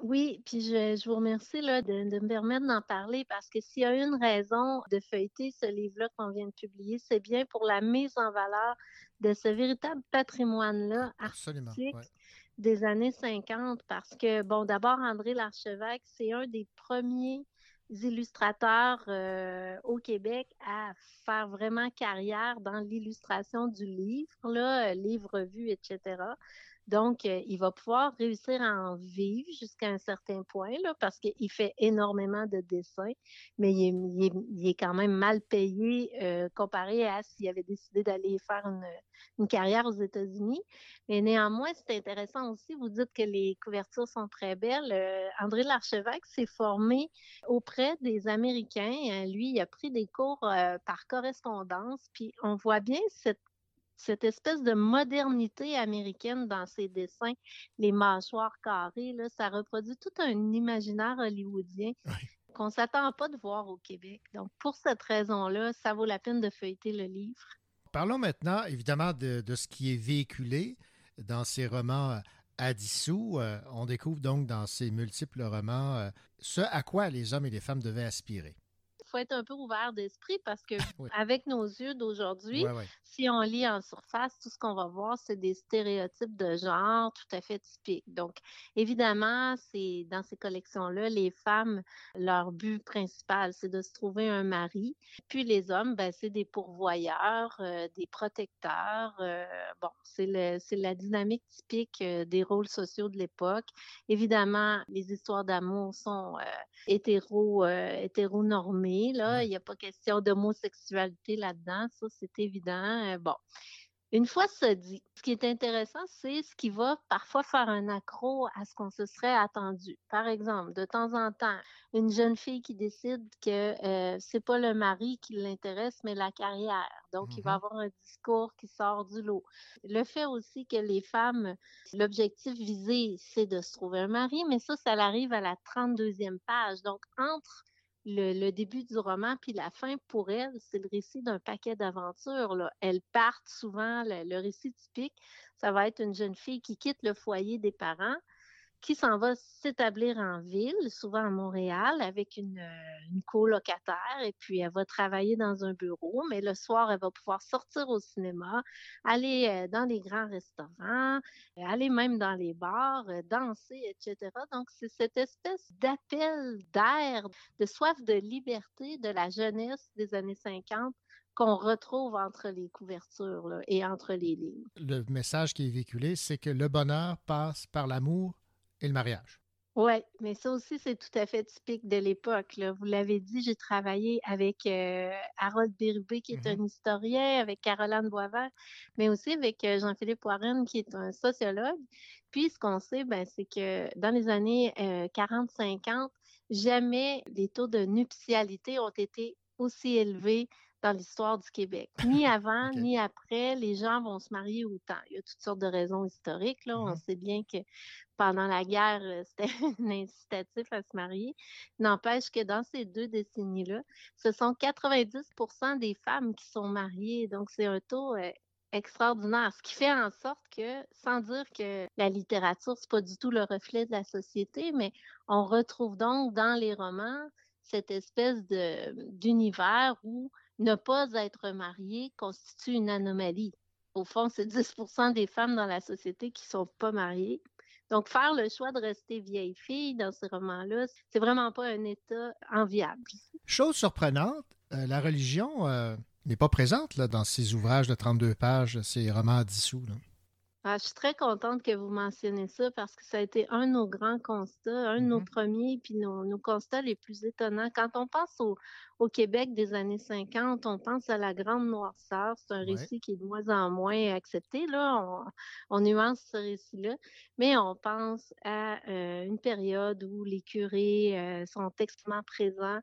Oui, puis je, je vous remercie là, de, de me permettre d'en parler parce que s'il y a une raison de feuilleter ce livre-là qu'on vient de publier, c'est bien pour la mise en valeur de ce véritable patrimoine-là artistique ouais. des années 50 parce que, bon, d'abord, André Larchevêque, c'est un des premiers illustrateurs euh, au Québec à faire vraiment carrière dans l'illustration du livre, là, euh, livre vu, etc. Donc, euh, il va pouvoir réussir à en vivre jusqu'à un certain point, là, parce qu'il fait énormément de dessins, mais il est, quand même mal payé euh, comparé à s'il avait décidé d'aller faire une, carrière aux États-Unis. Mais néanmoins, c'est intéressant aussi, vous dites que les couvertures sont très belles. Euh, André Larchevêque s'est formé auprès des Américains. Lui, il a pris des cours par correspondance, puis on voit bien cette cette espèce de modernité américaine dans ses dessins, les mâchoires carrées, là, ça reproduit tout un imaginaire hollywoodien qu'on ne s'attend pas de voir au Québec. Donc, pour cette raison-là, ça vaut la peine de feuilleter le livre. Parlons maintenant, évidemment, de, de ce qui est véhiculé dans ces romans à dissous. Euh, on découvre donc dans ces multiples romans euh, ce à quoi les hommes et les femmes devaient aspirer faut être un peu ouvert d'esprit parce que avec nos yeux d'aujourd'hui, si on lit en surface, tout ce qu'on va voir, c'est des stéréotypes de genre tout à fait typiques. Donc, évidemment, c'est dans ces collections-là, les femmes, leur but principal, c'est de se trouver un mari. Puis les hommes, ben, c'est des pourvoyeurs, euh, des protecteurs. Euh, bon, c'est la dynamique typique euh, des rôles sociaux de l'époque. Évidemment, les histoires d'amour sont hétéro, hétéronormées il n'y a pas question d'homosexualité là-dedans, ça c'est évident. Euh, bon. Une fois ça dit, ce qui est intéressant, c'est ce qui va parfois faire un accro à ce qu'on se serait attendu. Par exemple, de temps en temps, une jeune fille qui décide que euh, c'est pas le mari qui l'intéresse, mais la carrière. Donc, il va Mm-hmm. avoir un discours qui sort du lot. Le fait aussi que les femmes, l'objectif visé, c'est de se trouver un mari, mais ça, ça arrive à la 32e page. Donc, entre le, début du roman puis la fin, pour elle, c'est le récit d'un paquet d'aventures. Elles partent souvent, le récit typique, ça va être une jeune fille qui quitte le foyer des parents, qui s'en va s'établir en ville, souvent à Montréal, avec une, euh, une colocataire, et puis elle va travailler dans un bureau, mais le soir, elle va pouvoir sortir au cinéma, aller euh, dans les grands restaurants, euh, aller même dans les bars, danser, etc. Donc, c'est cette espèce d'appel d'air, de soif de liberté de la jeunesse des années 50 qu'on retrouve entre les couvertures et entre les lignes. Le message qui est véhiculé, c'est que le bonheur passe par l'amour et le mariage. Oui, mais ça aussi, c'est tout à fait typique de l'époque. Vous l'avez dit, j'ai travaillé avec euh, Harold Bérubé, qui est un historien, avec Caroline Boisvert, mais aussi avec euh, Jean-Philippe Warren, qui est un sociologue. Puis, ce qu'on sait, ben, c'est que dans les années euh, 40-50, jamais les taux de nuptialité ont été aussi élevés dans l'histoire du Québec. Ni avant, ni après, les gens vont se marier autant. Il y a toutes sortes de raisons historiques. Là. On sait bien que pendant la guerre, euh, c'était un incitatif à se marier. N'empêche que dans ces deux décennies-là, ce sont 90% des femmes qui sont mariées. Donc, c'est un taux euh, extraordinaire, ce qui fait en sorte que, sans dire que la littérature, c'est pas du tout le reflet de la société, mais on retrouve donc dans les romans cette espèce d'univers où ne pas être marié constitue une anomalie. Au fond, c'est 10% des femmes dans la société qui sont pas mariées. Donc, faire le choix de rester vieille fille dans ces romans-là, c'est vraiment pas un état enviable. Chose surprenante, euh, la religion euh, n'est pas présente là, dans ces ouvrages de 32 pages, ces romans dissous. Ah, je suis très contente que vous mentionnez ça parce que ça a été un de nos grands constats, un de nos premiers, puis nos, nos constats les plus étonnants. Quand on pense au, au Québec des années 50, on pense à la Grande Noirceur. C'est un Ouais. récit qui est de moins en moins accepté. Là. On, on nuance ce récit-là, mais on pense à euh, une période où les curés euh, sont extrêmement présents.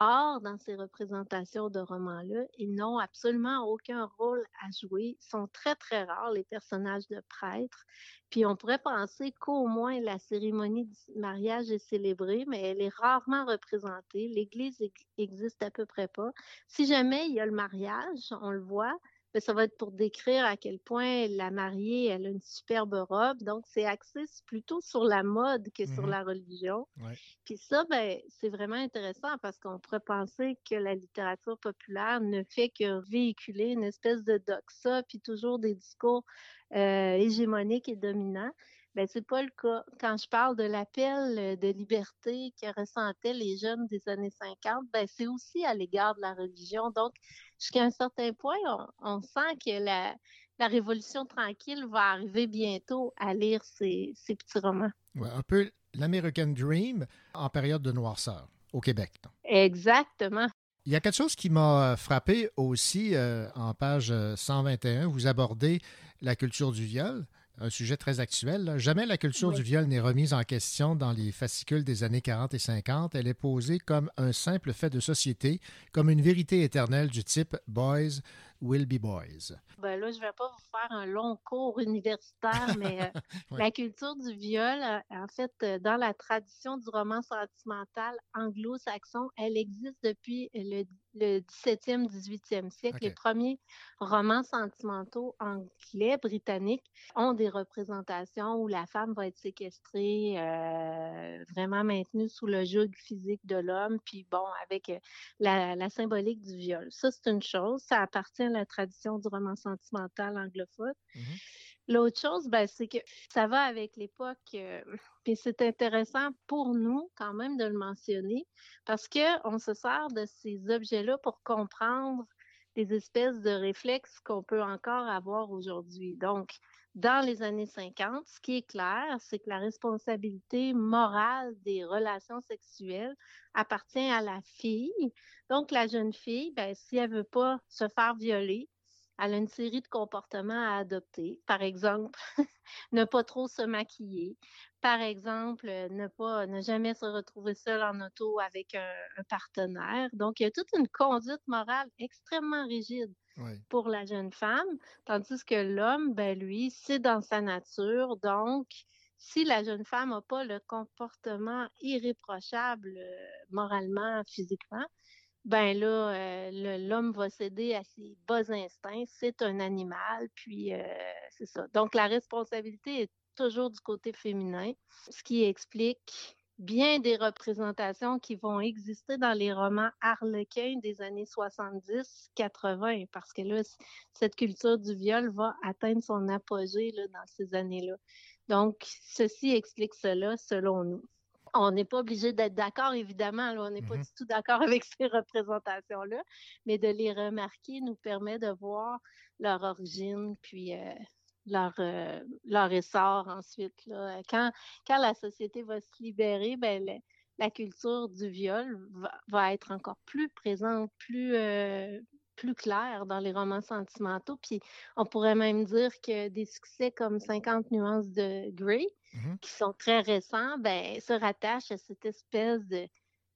Or, dans ces représentations de romans-là, ils n'ont absolument aucun rôle à jouer. Ils sont très, très rares, les personnages de prêtres. Puis on pourrait penser qu'au moins la cérémonie du mariage est célébrée, mais elle est rarement représentée. L'Église ex- existe à peu près pas. Si jamais il y a le mariage, on le voit, ben, ça va être pour décrire à quel point la mariée, elle a une superbe robe. Donc, c'est axé plutôt sur la mode que sur Mhm. la religion. Ouais. Puis ça, ben, c'est vraiment intéressant parce qu'on pourrait penser que la littérature populaire ne fait que véhiculer une espèce de doxa, puis toujours des discours euh, hégémoniques et dominants. Ben, c'est pas le cas. Quand je parle de l'appel de liberté que ressentaient les jeunes des années 50, ben, c'est aussi à l'égard de la religion. Donc, jusqu'à un certain point, on, on sent que la, la révolution tranquille va arriver bientôt à lire ces, ces petits romans. Ouais, un peu l'American Dream en période de noirceur au Québec. Exactement. Il y a quelque chose qui m'a frappé aussi euh, en page euh, 121. Vous abordez la culture du viol, un sujet très actuel. là. Jamais la culture Oui. du viol n'est remise en question dans les fascicules des années 40 et 50. Elle est posée comme un simple fait de société, comme une vérité éternelle du type Boys Will Be Boys. Ben là, je vais pas vous faire un long cours universitaire, mais euh, la culture du viol, euh, en fait, euh, dans la tradition du roman sentimental anglo-saxon, elle existe depuis le, le 17e, 18e siècle. Les premiers romans sentimentaux anglais, britanniques, ont des représentations où la femme va être séquestrée, euh, vraiment maintenue sous le joug physique de l'homme, puis bon, avec la, la symbolique du viol. Ça, c'est une chose. Ça appartient à la tradition du roman sentimental anglophone. L'autre chose, ben, c'est que ça va avec l'époque, euh, puis c'est intéressant pour nous quand même de le mentionner parce que on se sert de ces objets-là pour comprendre des espèces de réflexes qu'on peut encore avoir aujourd'hui. Donc, dans les années 50, ce qui est clair, c'est que la responsabilité morale des relations sexuelles appartient à la fille. Donc, la jeune fille, ben, si elle veut pas se faire violer, elle a une série de comportements à adopter. Par exemple, ne pas trop se maquiller. Par exemple, ne pas, ne jamais se retrouver seule en auto avec un, un partenaire. Donc, il y a toute une conduite morale extrêmement rigide pour la jeune femme, tandis que l'homme, ben lui, c'est dans sa nature. Donc, si la jeune femme n'a pas le comportement irréprochable euh, moralement, physiquement, ben là, euh, l'homme va céder à ses bas instincts. C'est un animal, puis euh, c'est ça. Donc, la responsabilité est toujours du côté féminin, ce qui explique bien des représentations qui vont exister dans les romans harlequins des années 70-80, parce que là, cette culture du viol va atteindre son apogée là, dans ces années-là. Donc, ceci explique cela selon nous. On n'est pas obligé d'être d'accord, évidemment. là, on n'est pas Mhm. du tout d'accord avec ces représentations-là, mais de les remarquer nous permet de voir leur origine, puis euh, leur, euh, leur essor ensuite. Là. Quand, quand la société va se libérer, ben, le- la culture du viol va, va être encore plus présente, plus, euh, plus claire dans les romans sentimentaux. Puis on pourrait même dire que des succès comme 50 nuances de Grey, qui sont très récents, ben, se rattachent à cette espèce de,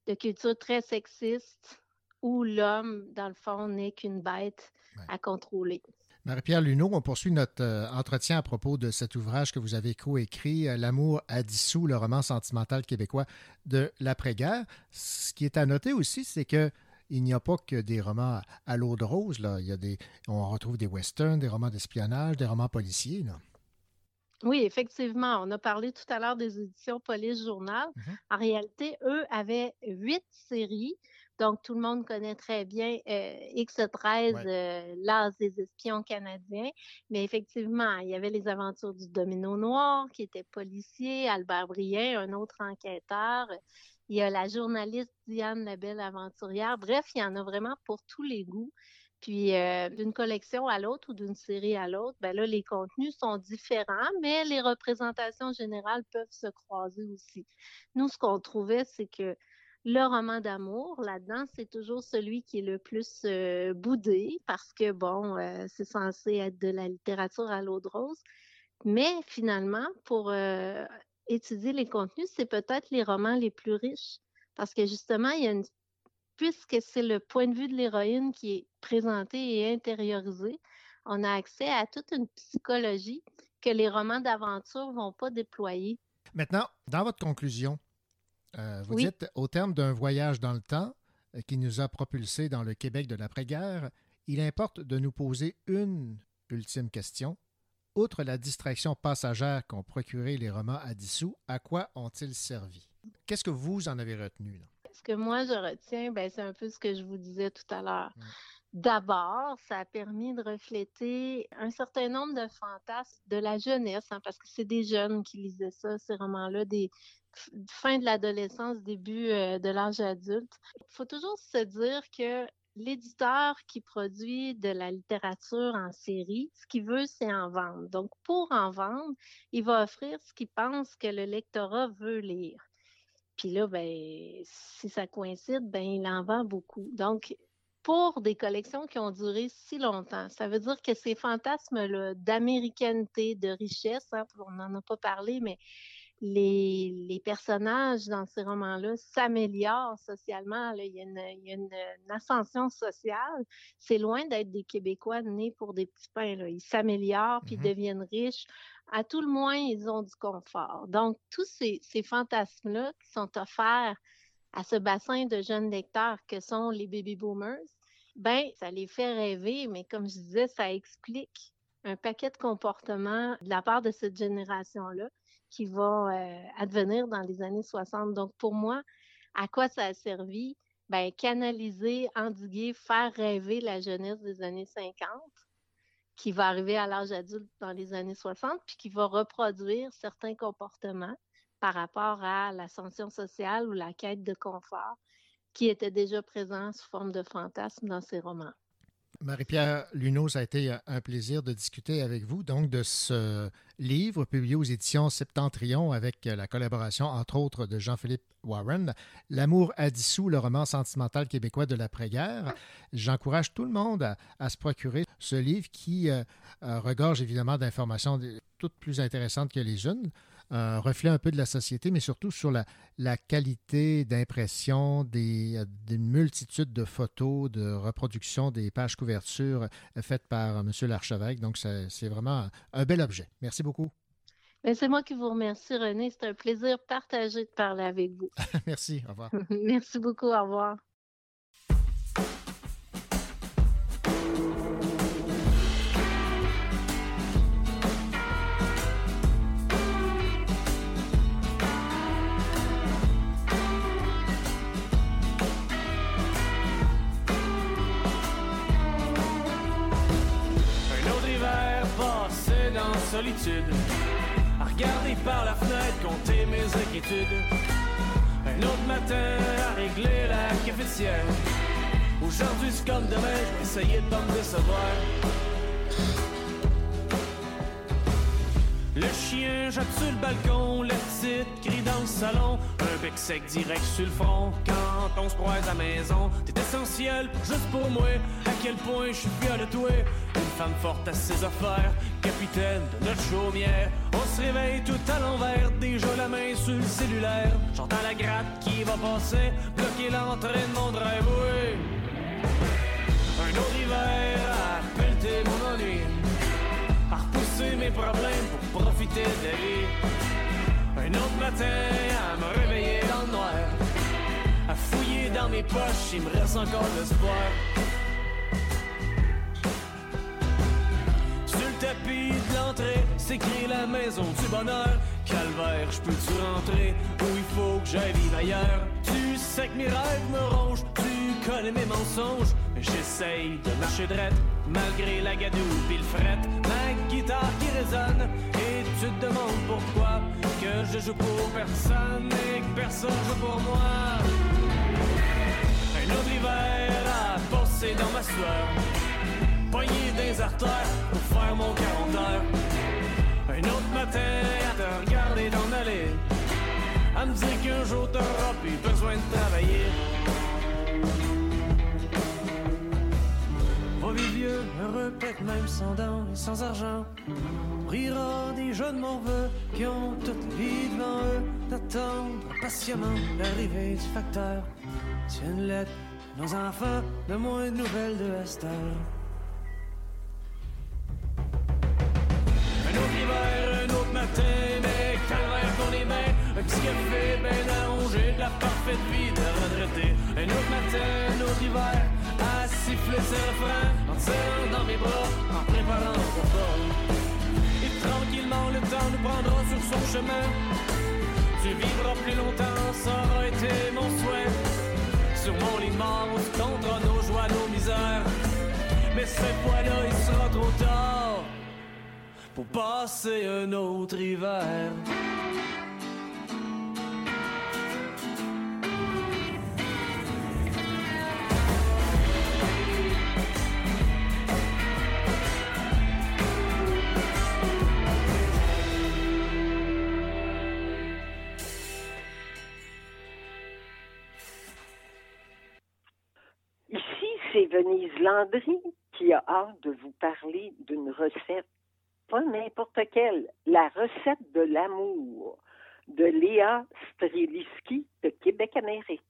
de culture très sexiste où l'homme, dans le fond, n'est qu'une bête à contrôler. Marie-Pierre Luneau, on poursuit notre euh, entretien à propos de cet ouvrage que vous avez coécrit, euh, L'amour a dissous, le roman sentimental québécois de l'après-guerre. Ce qui est à noter aussi, c'est que il n'y a pas que des romans à l'eau de rose. Là. Il y a des, on retrouve des westerns, des romans d'espionnage, des romans policiers. Là. Oui, effectivement. On a parlé tout à l'heure des éditions Police Journal. En réalité, eux avaient huit séries. Donc, tout le monde connaît très bien euh, X13, euh, l'As des espions canadiens. Mais effectivement, il y avait les aventures du Domino Noir, qui était policier, Albert Brien, un autre enquêteur. Il y a la journaliste Diane la belle aventurière. Bref, il y en a vraiment pour tous les goûts. Puis euh, d'une collection à l'autre ou d'une série à l'autre, ben là, les contenus sont différents, mais les représentations générales peuvent se croiser aussi. Nous, ce qu'on trouvait, c'est que le roman d'amour, là-dedans, c'est toujours celui qui est le plus euh, boudé parce que, bon, euh, c'est censé être de la littérature à l'eau de rose. Mais finalement, pour euh, étudier les contenus, c'est peut-être les romans les plus riches parce que justement, puisque c'est le point de vue de l'héroïne qui est présenté et intériorisé, on a accès à toute une psychologie que les romans d'aventure vont pas déployer. Maintenant, dans votre conclusion, euh, vous Oui. dites au terme d'un voyage dans le temps euh, qui nous a propulsés dans le Québec de l'après-guerre, il importe de nous poser une ultime question. Outre la distraction passagère qu'ont procuré les romans à dissous, à quoi ont-ils servi? Qu'est-ce que vous en avez retenu? là? Ce que moi je retiens, ben, c'est un peu ce que je vous disais tout à l'heure. D'abord, ça a permis de refléter un certain nombre de fantasmes de la jeunesse, hein, parce que c'est des jeunes qui lisaient ça, ces romans-là, des fin de l'adolescence, début euh, de l'âge adulte. Il faut toujours se dire que l'éditeur qui produit de la littérature en série, ce qu'il veut, c'est en vendre. Donc, pour en vendre, il va offrir ce qu'il pense que le lectorat veut lire. Puis là, ben, si ça coïncide, ben, il en vend beaucoup. Donc, pour des collections qui ont duré si longtemps, ça veut dire que ces fantasmes-là d'américanité, de richesse, hein, on n'en a pas parlé, mais les, les personnages dans ces romans-là s'améliorent socialement. là. Il y a une, il y a une- une ascension sociale. C'est loin d'être des Québécois nés pour des petits pains. là. Ils s'améliorent puis ils deviennent riches. À tout le moins, ils ont du confort. Donc, tous ces, ces fantasmes-là qui sont offerts à ce bassin de jeunes lecteurs que sont les baby boomers, ben, ça les fait rêver, mais comme je disais, ça explique un paquet de comportements de la part de cette génération-là qui va euh, advenir dans les années 60. Donc, pour moi, à quoi ça a servi? Ben, canaliser, endiguer, faire rêver la jeunesse des années 50 qui va arriver à l'âge adulte dans les années 60, puis qui va reproduire certains comportements par rapport à l'ascension sociale ou la quête de confort qui était déjà présent sous forme de fantasme dans ces romans. Marie-Pierre Luneau, ça a été un plaisir de discuter avec vous donc de ce livre publié aux éditions Septentrion avec la collaboration, entre autres, de Jean-Philippe Warren, L'amour a dissous, le roman sentimental québécois de l'après-guerre. J'encourage tout le monde à, se procurer ce livre qui euh, euh, regorge évidemment d'informations toutes plus intéressantes que les unes un reflet un peu de la société, mais surtout sur la, la qualité d'impression des, des multitudes de photos, de reproduction des pages couvertures euh, faites par M. l'archevêque. Donc, c'est c'est vraiment un, un bel objet. Merci beaucoup. Ben, c'est moi qui vous remercie, René. C'est un plaisir partagé de parler avec vous. Merci. Au revoir. Merci beaucoup. Au revoir. Solitude, à regarder par la fenêtre, compter mes inquiétudes. Un autre matin à régler la cafetière. Aujourd'hui c'est comme demain, je vais essayer de pas me décevoir. Le chien jette sur le balcon, la petite crie dans le salon. Un bec sec direct sur le front quand on se croise à la maison. T'es essentiel, juste pour moi. À quel point je suis fier de toi? Une femme forte à ses affaires, capitaine de notre chaumière. On se réveille tout à l'envers, déjà la main sur le cellulaire. J'entends la gratte qui va passer, bloquer l'entrée de mon driveway. Un autre hiver à pelleter mon ennui pour profiter de la vie. Un autre matin à me réveiller dans le noir, à fouiller dans mes poches, il me reste encore l'espoir. Sur le tapis de l'entrée, s'écrit la maison du bonheur. Calvaire, je peux-tu rentrer ou il faut que j'aille vivre ailleurs? Tu sais que mes rêves me rongent, tu connais mes mensonges. J'essaye de marcher droite, malgré la gadoue pis le fret. Ma guitare qui résonne, et tu te demandes pourquoi que je joue pour personne et que personne joue pour moi. Un autre hiver à passer dans ma sueur pogné des artères pour faire mon 40 heures. Un autre matin à te regarder dans l'allée, à me dire qu'un jour t'auras plus besoin de travailler. Heureux, même sans dents et sans argent. On rira des jeunes morveux qui ont toute vie devant eux, d'attendre patiemment l'arrivée du facteur. Tiens une lettre, nos enfants, de moins de nouvelles de Esther. Un autre hiver, un autre matin, mais calvaire qu'on les mains, un petit café ben allongé, de la parfaite vie de retraité. Un autre matin, un autre hiver, siffler ses refrains, en tirant dans mes bras, en préparant pour vol. Et tranquillement, le temps nous prendra sur son chemin. Tu vivras plus longtemps, ça aura été mon souhait. Sur mon lit mort, on se comptera nos joies, nos misères. Mais cette fois-là, il sera trop tard pour passer un autre hiver. C'est Venise Landry qui a hâte de vous parler d'une recette, pas n'importe quelle, la recette de l'amour. de Léa Streliski de Québec-Amérique.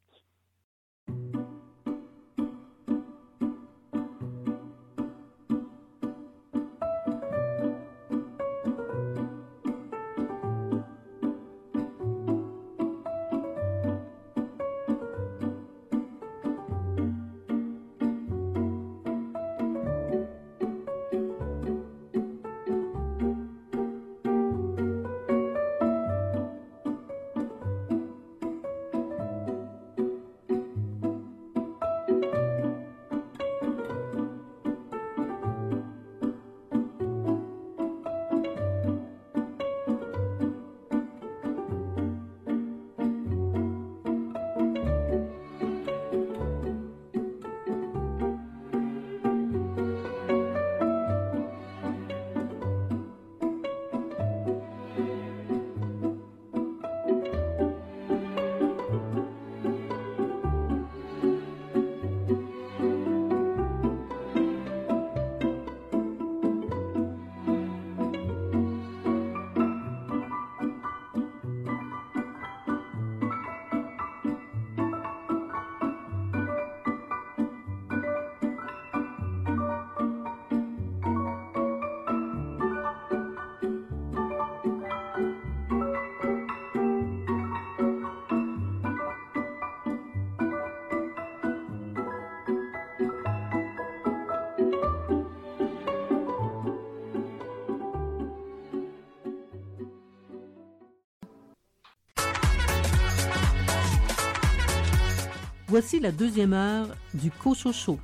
Voici la deuxième heure du Cochocho.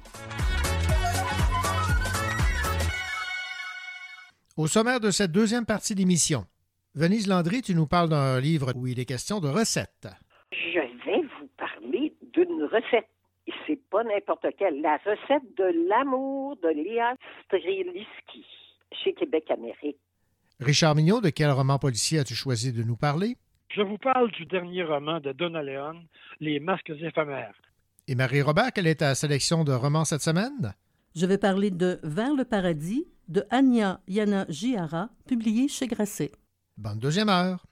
Au sommaire de cette deuxième partie d'émission, Venise Landry, tu nous parles d'un livre où il est question de recettes. Je vais vous parler d'une recette. Et c'est pas n'importe quelle. La recette de l'amour de Léa Streliski chez Québec-Amérique. Richard Mignot, de quel roman policier as-tu choisi de nous parler? Je vous parle du dernier roman de Donna Leon, Les masques éphémères. Et Marie-Robert, quelle est ta sélection de romans cette semaine? Je vais parler de Vers le paradis de Anya Yana Giara, publié chez Grasset. Bonne deuxième heure.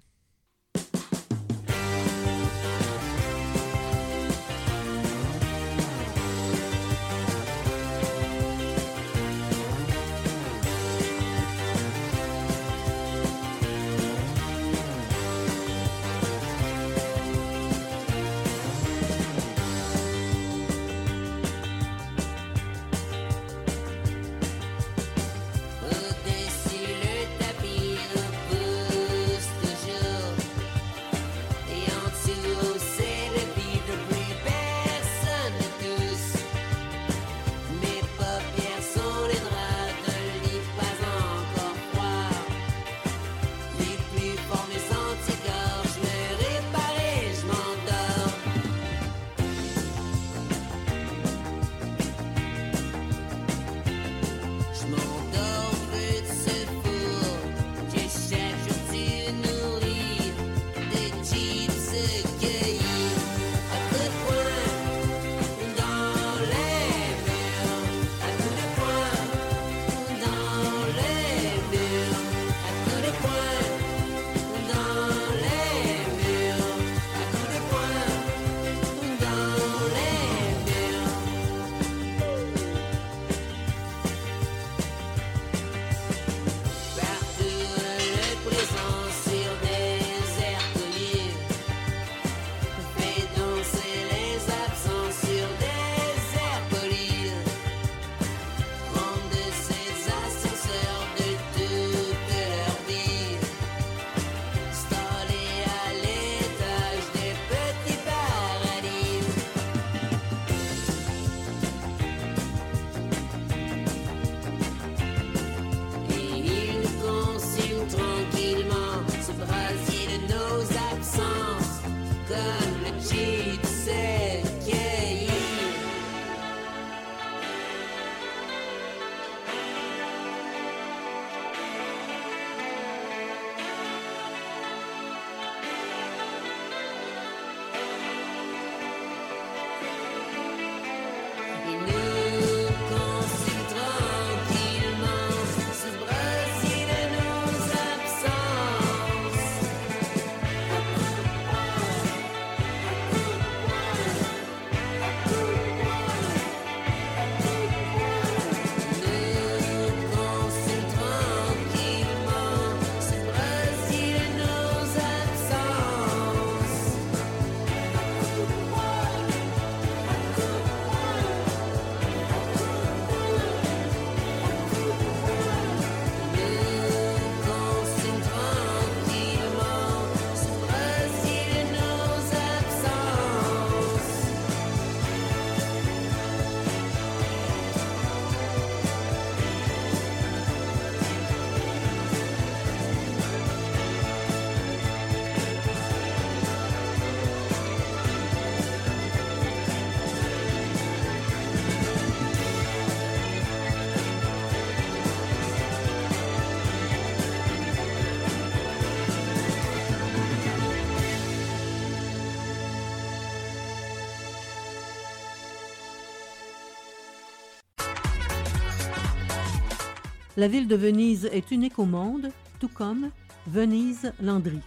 La ville de Venise est unique au monde, tout comme Venise Landry.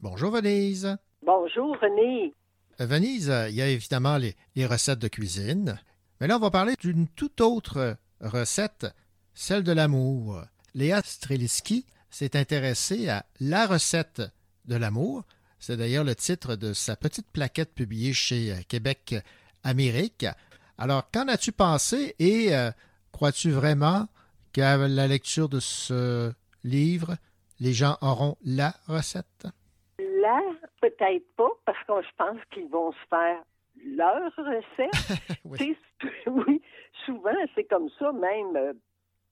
Bonjour Venise. Bonjour René. À Venise, euh, il y a évidemment les, les recettes de cuisine. Mais là, on va parler d'une toute autre recette, celle de l'amour. Léa Streliski s'est intéressée à la recette de l'amour. C'est d'ailleurs le titre de sa petite plaquette publiée chez euh, Québec Amérique. Alors, qu'en as-tu pensé et euh, crois-tu vraiment qu'à la lecture de ce livre, les gens auront la recette? Là, peut-être pas, parce que je pense qu'ils vont se faire leur recette. oui. oui, souvent, c'est comme ça, même euh,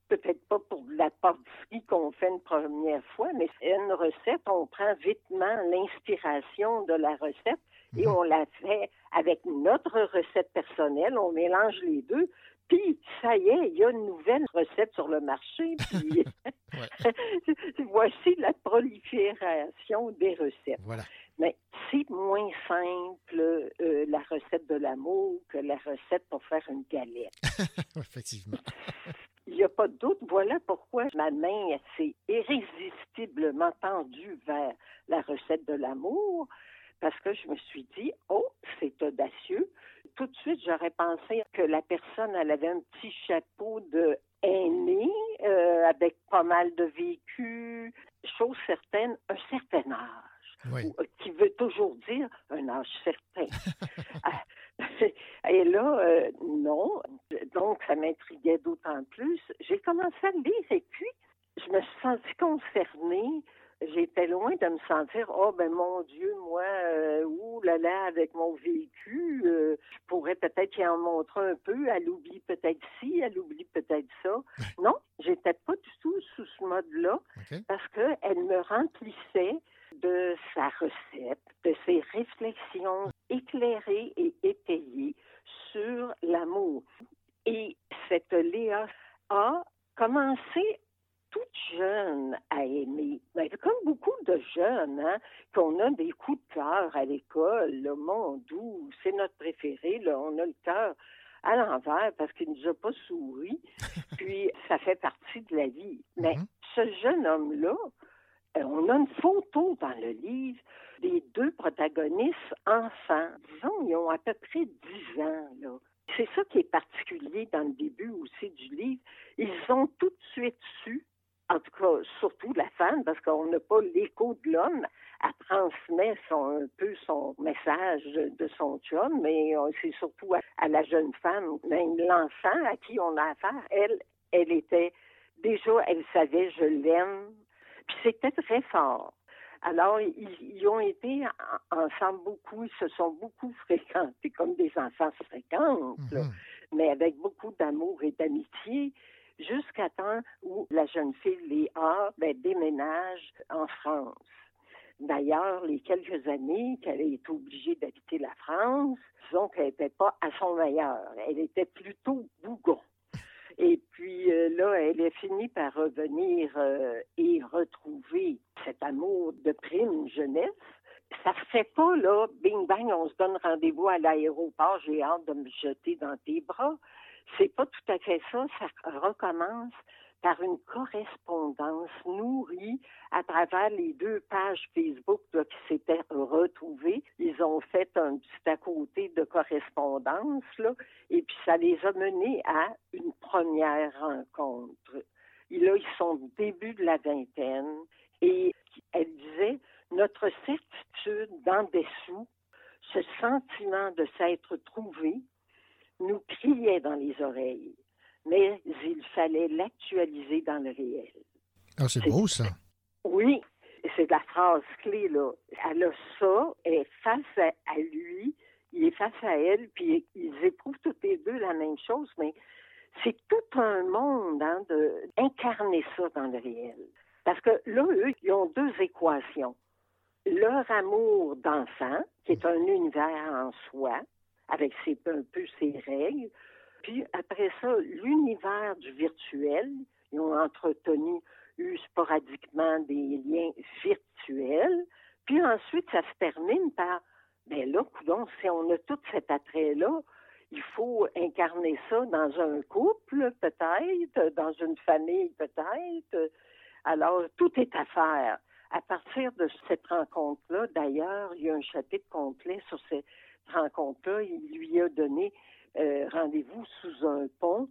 peut-être pas pour la pâtisserie qu'on fait une première fois, mais une recette, on prend vitement l'inspiration de la recette et on la fait avec notre recette personnelle, on mélange les deux, puis ça y est, il y a une nouvelle recette sur le marché, puis voici la prolifération des recettes. Voilà. Mais c'est moins simple euh, la recette de l'amour que la recette pour faire une galette. Effectivement. Il n'y a pas de doute. Voilà pourquoi ma main s'est irrésistiblement tendue vers la recette de l'amour, parce que je me suis dit, oh, c'est audacieux. Tout de suite, j'aurais pensé que la personne, elle avait un petit chapeau de aîné, euh, avec pas mal de vécu, chose certaine, un certain âge. Oui. Qui veut toujours dire un âge certain. Et là, euh, non. Donc, ça m'intriguait d'autant plus. J'ai commencé à le lire et puis, je me suis sentie concernée. J'étais loin de me sentir, oh ben mon Dieu, moi, euh, ouh là là, avec mon vécu, euh, je pourrais peut-être y en montrer un peu. Elle oublie peut-être ci, elle oublie peut-être ça. non, j'étais pas du tout sous ce mode-là OK. parce qu'elle me remplissait de sa recette, de ses réflexions éclairées et étayées sur l'amour. Et cette Léa a commencé toute jeune à aimer. Ben, comme beaucoup de jeunes, hein, qu'on a des coups de cœur à l'école, là, mon doux, c'est notre préféré, là, on a le cœur à l'envers parce qu'il nous a pas souri, puis ça fait partie de la vie. Mais ce jeune homme-là, euh, on a une photo dans le livre des deux protagonistes enfants. Disons, ils ont à peu près 10 ans, là. C'est ça qui est particulier dans le début aussi du livre. Ils ont tout de suite su, surtout la femme, parce qu'on n'a pas l'écho de l'homme, elle transmet son, un peu son message de, son chum, mais euh, c'est surtout à, à la jeune femme, même l'enfant à qui on a affaire. Elle, elle était, déjà, elle savait, je l'aime, puis c'était très fort. Alors, ils, ils ont été en- ensemble beaucoup, ils se sont beaucoup fréquentés comme des enfants se fréquentent, là, mais avec beaucoup d'amour et d'amitié, jusqu'à temps où la jeune fille Léa ben, déménage en France. D'ailleurs, les quelques années qu'elle est obligée d'habiter la France, disons qu'elle n'était pas à son meilleur. Elle était plutôt bougon. Et puis euh, là, elle a fini par revenir euh, et retrouver cet amour de prime jeunesse. Ça se fait pas, là, bing bang, on se donne rendez-vous à l'aéroport, j'ai hâte de me jeter dans tes bras. C'est pas tout à fait ça. Ça recommence par une correspondance nourrie à travers les deux pages Facebook qui s'étaient retrouvées. Ils ont fait un petit à côté de correspondance, là, et puis ça les a menés à une première rencontre. Et là, ils sont au début de la vingtaine, et elle disait, notre certitude d'en dessous, ce sentiment de s'être trouvé, nous criait dans les oreilles, mais il fallait l'actualiser dans le réel. Ah, c'est beau, ça. Oui, c'est la phrase clé, là. Elle a ça, elle est face à, à lui, il est face à elle, puis ils éprouvent tous les deux la même chose, mais c'est tout un monde hein, de incarner ça dans le réel. Parce que là, eux, ils ont deux équations. Leur amour d'enfant, qui est un univers en soi, avec ses, un peu ses règles, puis après ça, l'univers du virtuel, ils ont entretenu eu sporadiquement des liens virtuels. Puis ensuite, ça se termine par, ben là, coudonc, si on a tout cet attrait-là, il faut incarner ça dans un couple, peut-être, dans une famille, peut-être. Alors, tout est à faire. À partir de cette rencontre-là, d'ailleurs, il y a un chapitre complet sur cette rencontre-là. Il lui a donné euh, rendez-vous sous un pont.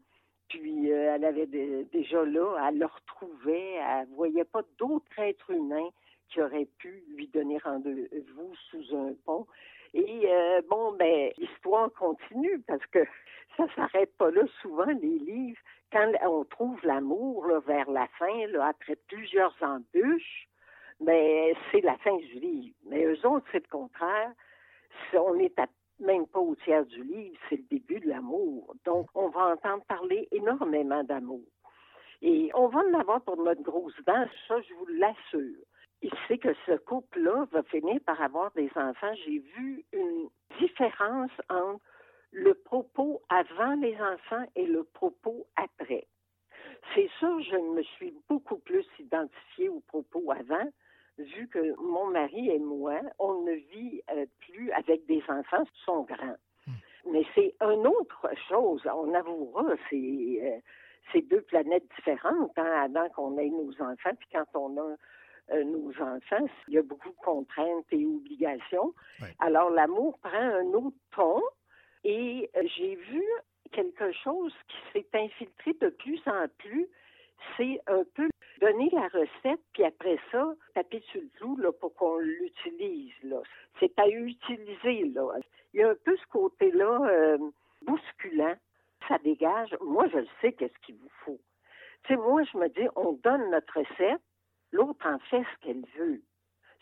Puis euh, elle avait déjà là, elle le retrouvait, elle voyait pas d'autre être humain qui aurait pu lui donner rendez-vous sous un pont. Et euh, bon, ben, l'histoire continue parce que ça s'arrête pas là. Souvent, les livres, quand on trouve l'amour vers la fin, là, après plusieurs embûches, mais ben, c'est la fin du livre. Mais eux autres, c'est le contraire. On est même pas au tiers du livre, c'est le début de l'amour. Donc, on va entendre parler énormément d'amour. Et on va en avoir pour notre grosse dent, ça, je vous l'assure. Il sait que ce couple-là va finir par avoir des enfants. J'ai vu une différence entre le propos avant les enfants et le propos après. C'est sûr, je me suis beaucoup plus identifiée au propos avant, vu que mon mari et moi, on ne vit euh, plus avec des enfants, qui sont grands. Hmm. Mais c'est une autre chose, on avouera, c'est euh, deux planètes différentes hein, avant qu'on ait nos enfants, puis quand on a euh, nos enfants, il y a beaucoup de contraintes et obligations. Alors l'amour prend un autre ton et j'ai vu quelque chose qui s'est infiltré de plus en plus, c'est un peu donner la recette, puis après ça, taper sur le clou pour qu'on l'utilise. Là. C'est à utiliser. Là. Il y a un peu ce côté-là euh, bousculant. Ça dégage. Moi, je sais qu'est-ce qu'il vous faut. Moi, je me dis, on donne notre recette, l'autre en fait ce qu'elle veut.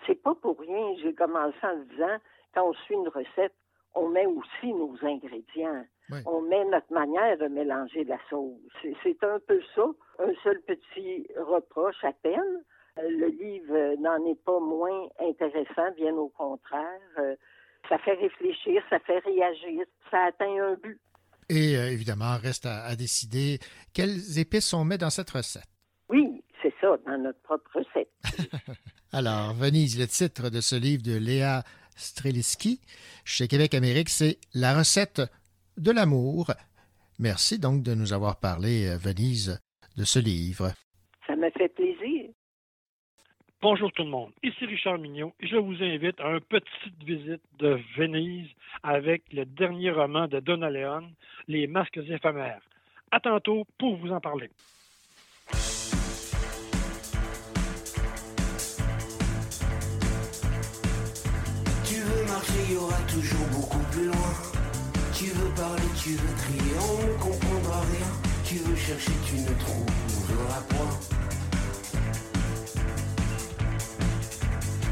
C'est pas pour rien. J'ai commencé en disant, quand on suit une recette, on met aussi nos ingrédients. On met notre manière de mélanger la sauce. C'est un peu ça. Un seul petit reproche à peine. Le livre n'en est pas moins intéressant, bien au contraire. Euh, ça fait réfléchir, ça fait réagir, ça atteint un but. Et euh, évidemment, reste à, décider quelles épices on met dans cette recette. Oui, c'est ça, dans notre propre recette. Alors, Venise, le titre de ce livre de Léa Streliski chez Québec Amérique, c'est La recette de l'amour. Merci donc de nous avoir parlé, euh, Venise, de ce livre. Ça me fait plaisir. Bonjour tout le monde, ici Richard Mignot et je vous invite à une petite visite de Venise avec le dernier roman de Donna Leon, Les masques éphémères. À tantôt pour vous en parler. Chercher, tu ne trouveras point.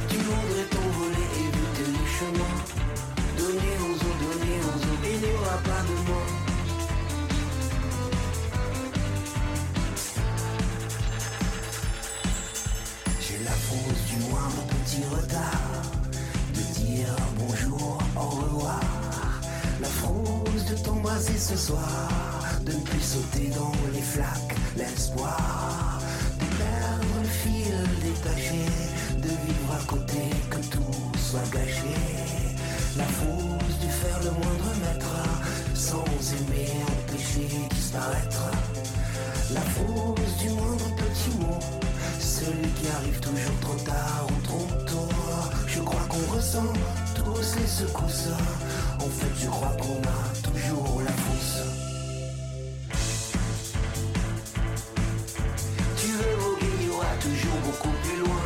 Tu voudrais t'envoler, éviter les chemins. Donner aux autres, donner aux autres, il n'y aura pas de moi. J'ai la fausse du moindre petit retard bonjour, au revoir. La frousse de t'embrasser ce soir, de plus sauter dans les flaques, l'espoir de perdre le fil détaché, de vivre à côté, que tout soit gâché. La frousse du faire le moindre mètre, sans aimer, empêcher disparaître. La frousse du moindre petit mot, celui qui arrive toujours trop tard ou trop tôt. Je crois qu'on ressent tous les secousses. En fait, je crois qu'on a toujours la plus loin.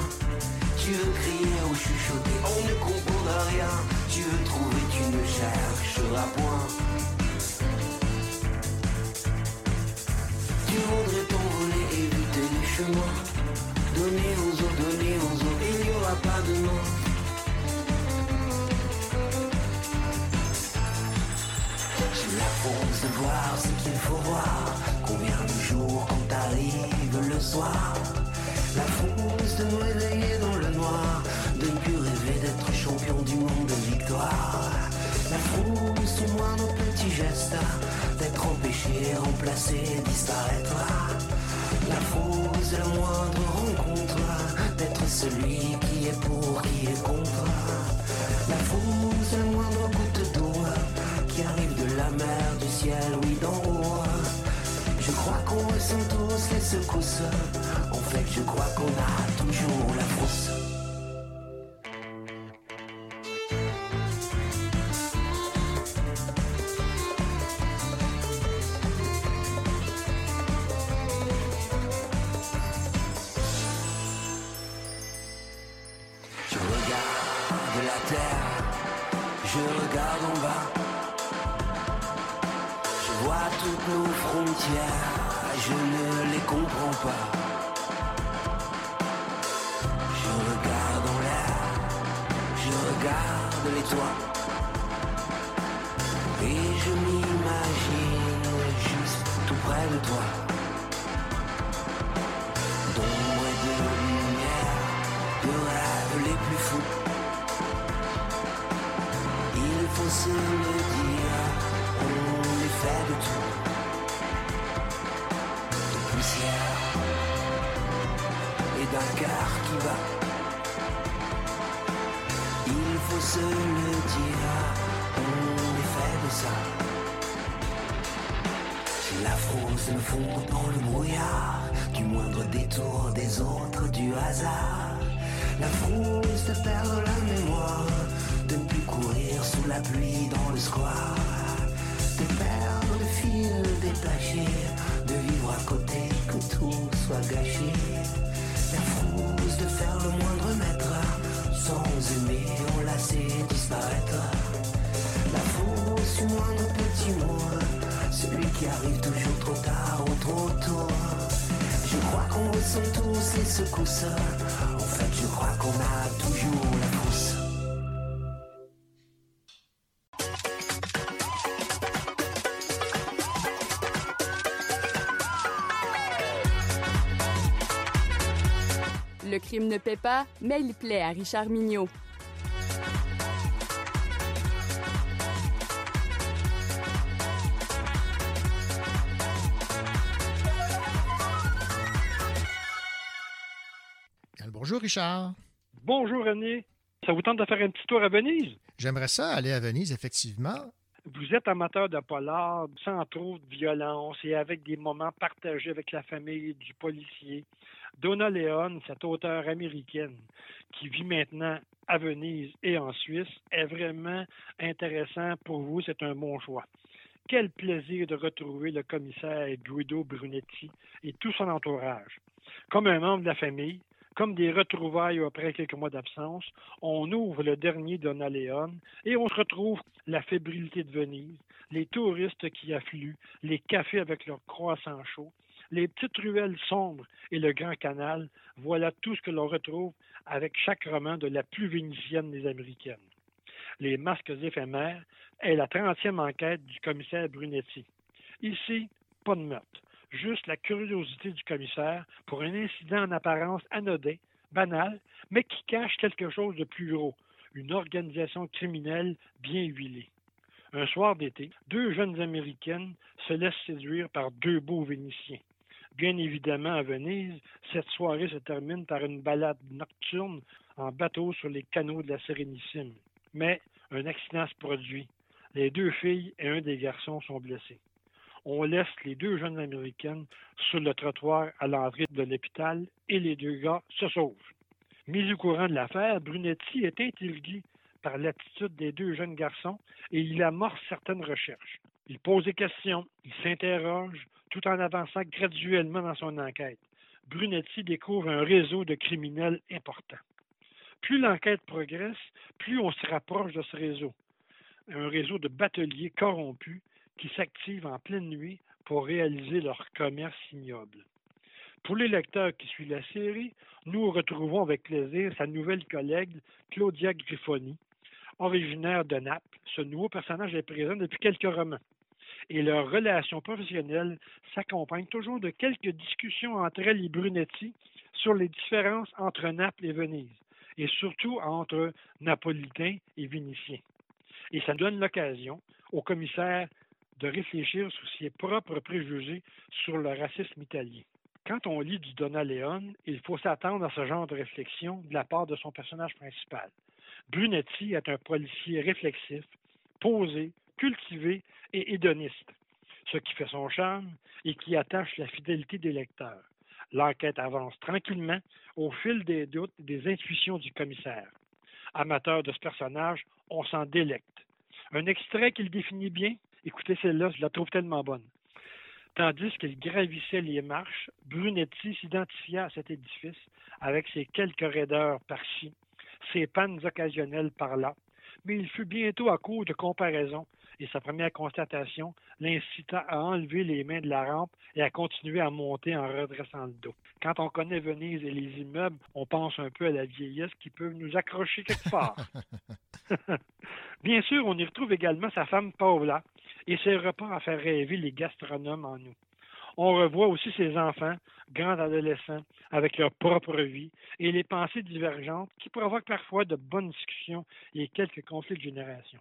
Tu veux crier ou chuchoter, on ne comprendra rien. Tu veux trouver, tu ne chercheras point. Tu voudrais t'envoler, éviter les chemins. Donner aux autres, donner aux autres, il n'y aura pas de nom. de voir ce qu'il faut voir. Combien de jours quand t'arrives le soir? La France de nous éveiller dans le noir, de ne plus rêver d'être champion du monde de victoire. La France au moins nos petits gestes, d'être empêché, remplacé, disparaître. La France la moindre rencontre, d'être celui qui est pour, qui est contre. La France la moindre goutte d'eau, qui arrive de la mer, du ciel, oui d'en haut. Je crois qu'on ressent tous les secousses je crois qu'on a toujours la frousse. Pas, mais il plaît à Richard Mignot. Bonjour, Richard. Bonjour, René. Ça vous tente de faire un petit tour à Venise? J'aimerais ça aller à Venise, effectivement. Vous êtes amateur de polar sans trop de violence et avec des moments partagés avec la famille du policier. Donna Leon, cette auteure américaine qui vit maintenant à Venise et en Suisse, est vraiment intéressant pour vous. C'est un bon choix. Quel plaisir de retrouver le commissaire Guido Brunetti et tout son entourage. Comme un membre de la famille, comme des retrouvailles après quelques mois d'absence, on ouvre le dernier Donna Leon et on se retrouve la fébrilité de Venise, les touristes qui affluent, les cafés avec leurs croissants chauds, les petites ruelles sombres et le grand canal. Voilà tout ce que l'on retrouve avec chaque roman de la plus vénitienne des Américaines. Les masques éphémères est la 30e enquête du commissaire Brunetti. Ici, pas de meurtre juste la curiosité du commissaire pour un incident en apparence anodin, banal, mais qui cache quelque chose de plus gros, une organisation criminelle bien huilée. Un soir d'été, deux jeunes Américaines se laissent séduire par deux beaux Vénitiens. Bien évidemment, à Venise, cette soirée se termine par une balade nocturne en bateau sur les canaux de la Sérénissime. Mais un accident se produit. Les deux filles et un des garçons sont blessés on laisse les deux jeunes américaines sur le trottoir à l'entrée de l'hôpital et les deux gars se sauvent. Mis au courant de l'affaire, Brunetti est intrigué par l'attitude des deux jeunes garçons et il amorce certaines recherches. Il pose des questions, il s'interroge tout en avançant graduellement dans son enquête. Brunetti découvre un réseau de criminels important. Plus l'enquête progresse, plus on se rapproche de ce réseau. Un réseau de bateliers corrompus qui s'activent en pleine nuit pour réaliser leur commerce ignoble. Pour les lecteurs qui suivent la série, nous retrouvons avec plaisir sa nouvelle collègue Claudia Griffoni, originaire de Naples. Ce nouveau personnage est présent depuis quelques romans. Et leur relation professionnelle s'accompagne toujours de quelques discussions entre elle et Brunetti sur les différences entre Naples et Venise, et surtout entre Napolitains et Vénitiens. Et ça donne l'occasion au commissaire de réfléchir sur ses propres préjugés sur le racisme italien. Quand on lit du Donna Leon, il faut s'attendre à ce genre de réflexion de la part de son personnage principal. Brunetti est un policier réflexif, posé, cultivé et hédoniste. ce qui fait son charme et qui attache la fidélité des lecteurs. L'enquête avance tranquillement au fil des doutes et des intuitions du commissaire. Amateur de ce personnage, on s'en délecte. Un extrait qu'il définit bien, écoutez celle-là, je la trouve tellement bonne. Tandis qu'il gravissait les marches, Brunetti s'identifia à cet édifice avec ses quelques raideurs par-ci, ses pannes occasionnelles par-là, mais il fut bientôt à court de comparaison et sa première constatation l'incita à enlever les mains de la rampe et à continuer à monter en redressant le dos. Quand on connaît Venise et les immeubles, on pense un peu à la vieillesse qui peut nous accrocher quelque part. Bien sûr, on y retrouve également sa femme Paula et ses repas à faire rêver les gastronomes en nous. On revoit aussi ses enfants, grands adolescents, avec leur propre vie et les pensées divergentes qui provoquent parfois de bonnes discussions et quelques conflits de génération.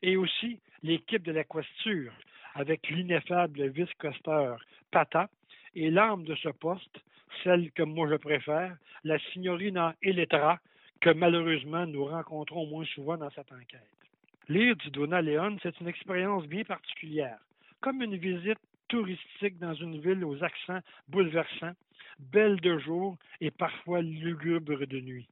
Et aussi l'équipe de la questure, avec l'ineffable vice-questeur Pata et l'âme de ce poste, celle que moi je préfère, la signorina Eletra, que malheureusement nous rencontrons moins souvent dans cette enquête. Lire du Donna Leon, c'est une expérience bien particulière, comme une visite touristique dans une ville aux accents bouleversants, belle de jour et parfois lugubre de nuit.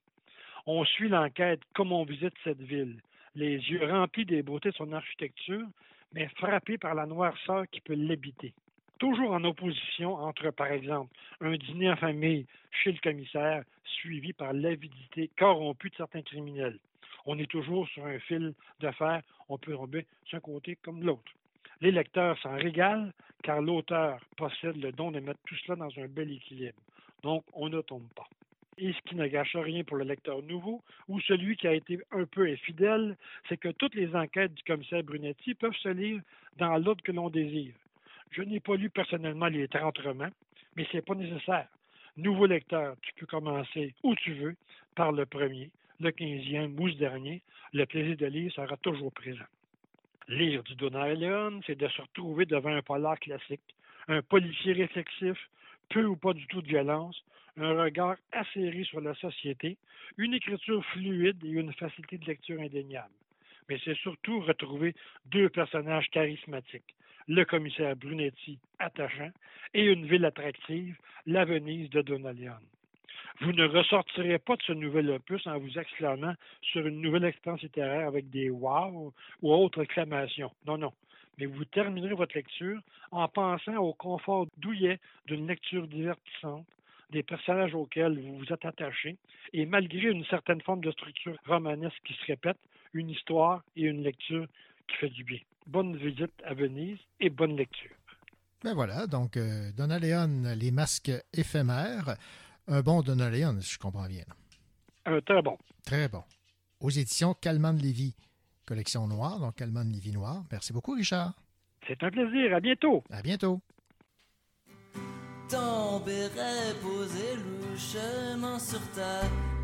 On suit l'enquête comme on visite cette ville, les yeux remplis des beautés de son architecture, mais frappés par la noirceur qui peut l'habiter. Toujours en opposition entre, par exemple, un dîner en famille chez le commissaire, suivi par l'avidité corrompue de certains criminels. On est toujours sur un fil de fer, on peut tomber d'un côté comme de l'autre. Les lecteurs s'en régalent car l'auteur possède le don de mettre tout cela dans un bel équilibre. Donc, on ne tombe pas. Et ce qui ne gâche rien pour le lecteur nouveau ou celui qui a été un peu infidèle, c'est que toutes les enquêtes du commissaire Brunetti peuvent se lire dans l'ordre que l'on désire. Je n'ai pas lu personnellement les 30 romans, mais ce n'est pas nécessaire. Nouveau lecteur, tu peux commencer où tu veux, par le premier, le quinzième ou ce dernier. Le plaisir de lire sera toujours présent. Lire du Leon, c'est de se retrouver devant un polar classique, un policier réflexif, peu ou pas du tout de violence, un regard acéré sur la société, une écriture fluide et une facilité de lecture indéniable. Mais c'est surtout retrouver deux personnages charismatiques, le commissaire Brunetti, attachant, et une ville attractive, la Venise de Leon. Vous ne ressortirez pas de ce nouvel opus en vous exclamant sur une nouvelle expérience littéraire avec des wow ou autres exclamations. Non, non. Mais vous terminerez votre lecture en pensant au confort douillet d'une lecture divertissante, des personnages auxquels vous vous êtes attaché, et malgré une certaine forme de structure romanesque qui se répète, une histoire et une lecture qui fait du bien. Bonne visite à Venise et bonne lecture. Ben voilà, donc euh, Donna Leon, les masques éphémères. Un bon Donna Leon, si je comprends bien. Un très bon. Très bon. Aux éditions Calman de Lévis, collection noire, donc Calman de Lévis noir. Merci beaucoup, Richard. C'est un plaisir. À bientôt. À bientôt. Ton béret posé louchement sur ta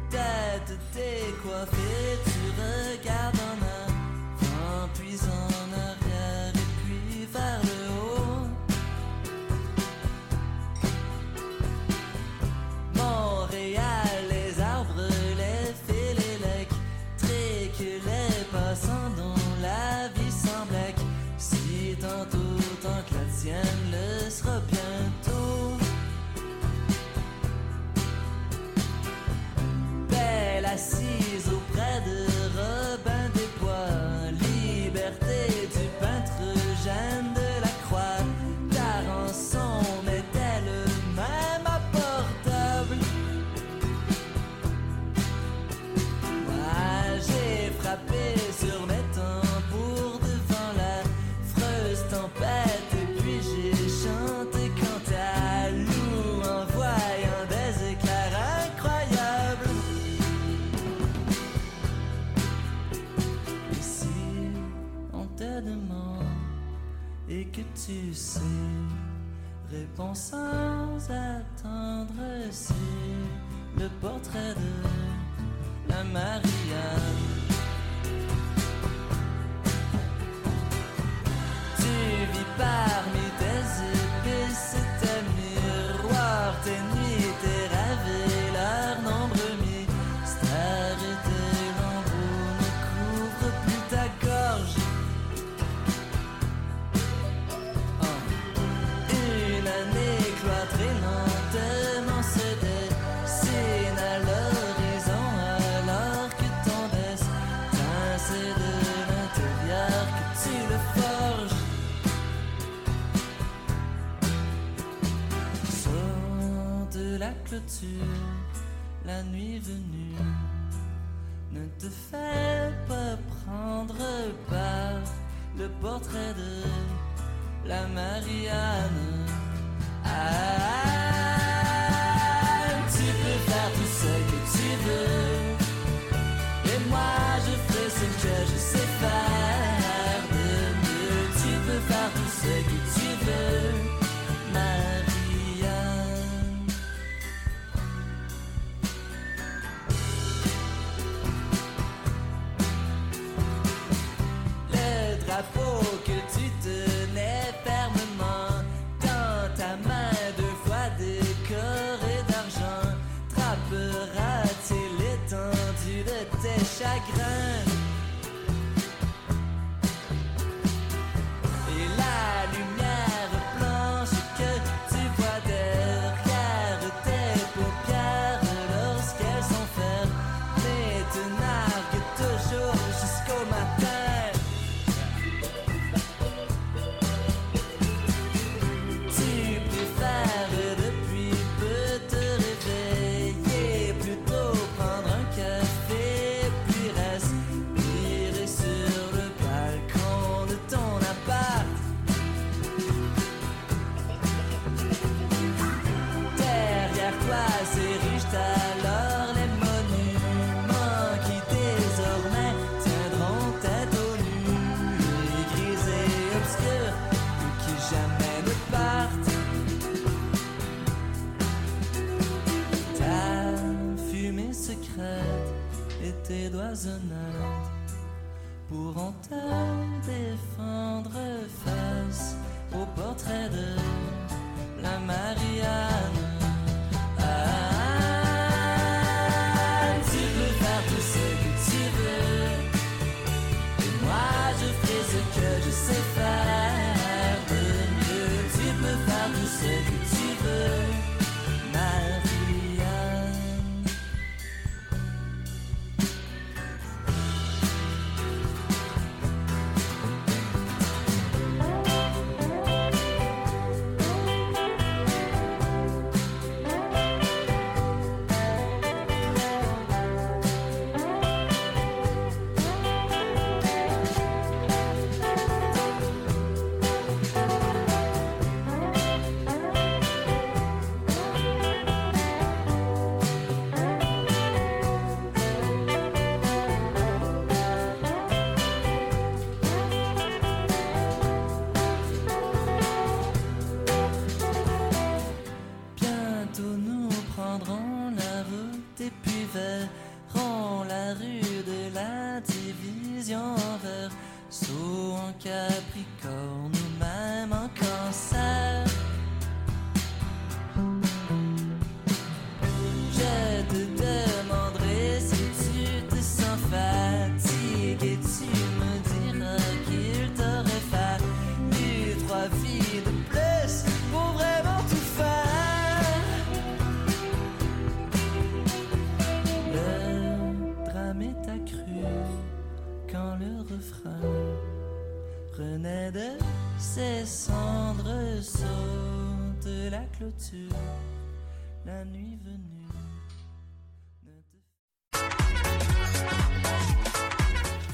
tête, t'es coiffé, tu regardes en avant, puis la tienne le sera. Sais, réponds sans attendre, c'est le portrait de la Marianne. Tu vis parmi tes épices et tes miroirs, tes la nuit venue. Ne te fais pas prendre par le portrait de la Marianne. Ah, ah, ah.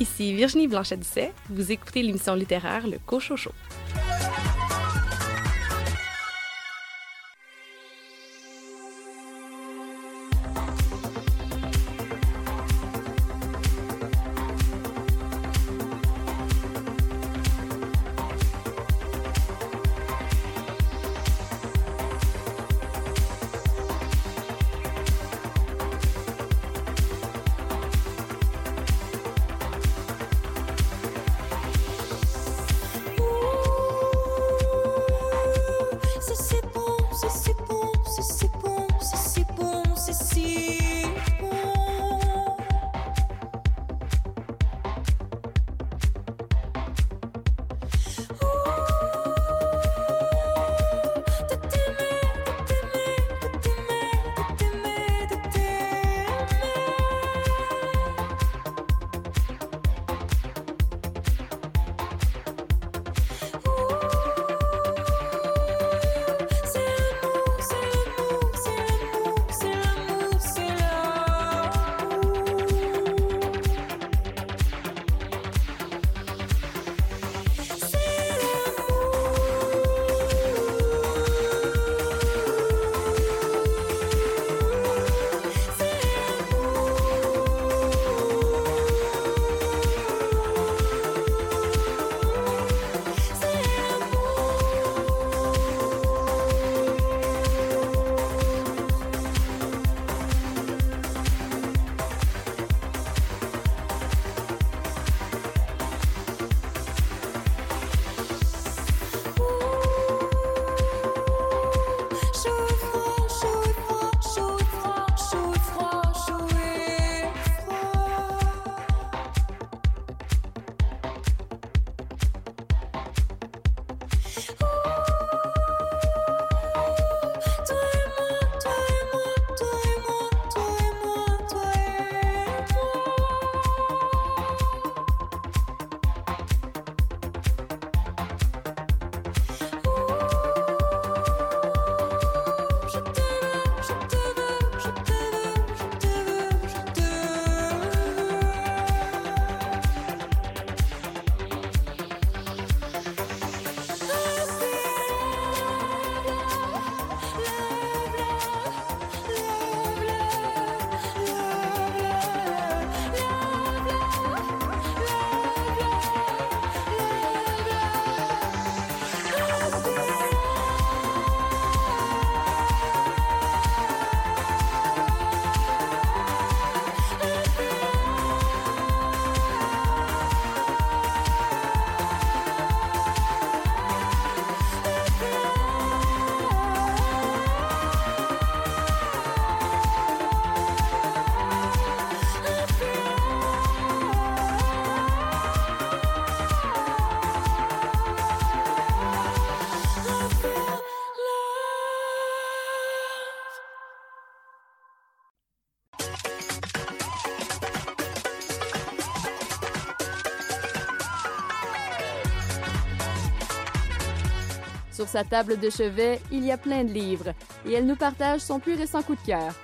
Ici Virginie Blanchet-Dusset, vous écoutez l'émission littéraire Le Cochocho. Sur sa table de chevet, il y a plein de livres et elle nous partage son plus récent coup de cœur.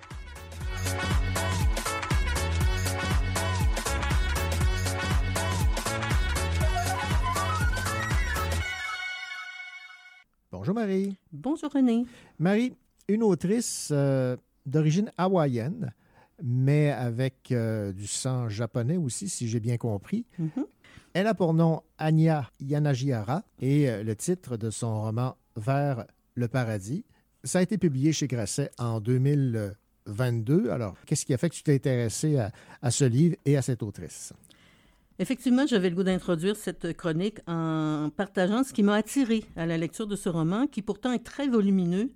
Bonjour Marie. Bonjour René. Marie, une autrice euh, d'origine hawaïenne, mais avec euh, du sang japonais aussi, si j'ai bien compris. Mhm. Elle a pour nom Anya Yanagihara et euh, le titre de son roman Vers le paradis. Ça a été publié chez Grasset en 2022. Alors, qu'est-ce qui a fait que tu t'es intéressé à, à ce livre et à cette autrice? Effectivement, j'avais le goût d'introduire cette chronique en partageant ce qui m'a attiré à la lecture de ce roman, qui pourtant est très volumineux,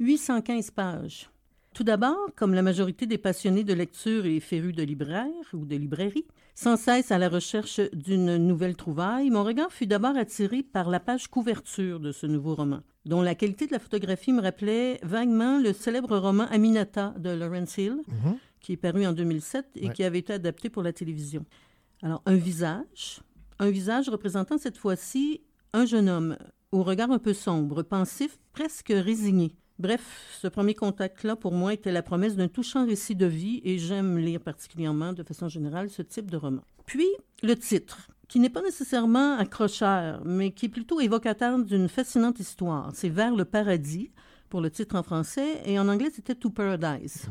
815 pages. Tout d'abord, comme la majorité des passionnés de lecture et férus de libraires ou de librairies, sans cesse à la recherche d'une nouvelle trouvaille, mon regard fut d'abord attiré par la page couverture de ce nouveau roman, dont la qualité de la photographie me rappelait vaguement le célèbre roman Aminata de Lawrence Hill, Mhm. qui est paru en 2007 et Ouais. qui avait été adapté pour la télévision. Alors, un visage, un visage représentant cette fois-ci un jeune homme au regard un peu sombre, pensif, presque résigné. Bref, ce premier contact-là, pour moi, était la promesse d'un touchant récit de vie et j'aime lire particulièrement, de façon générale, ce type de roman. Puis, le titre, qui n'est pas nécessairement accrocheur, mais qui est plutôt évocateur d'une fascinante histoire. C'est Vers le paradis, pour le titre en français, et en anglais, c'était To Paradise.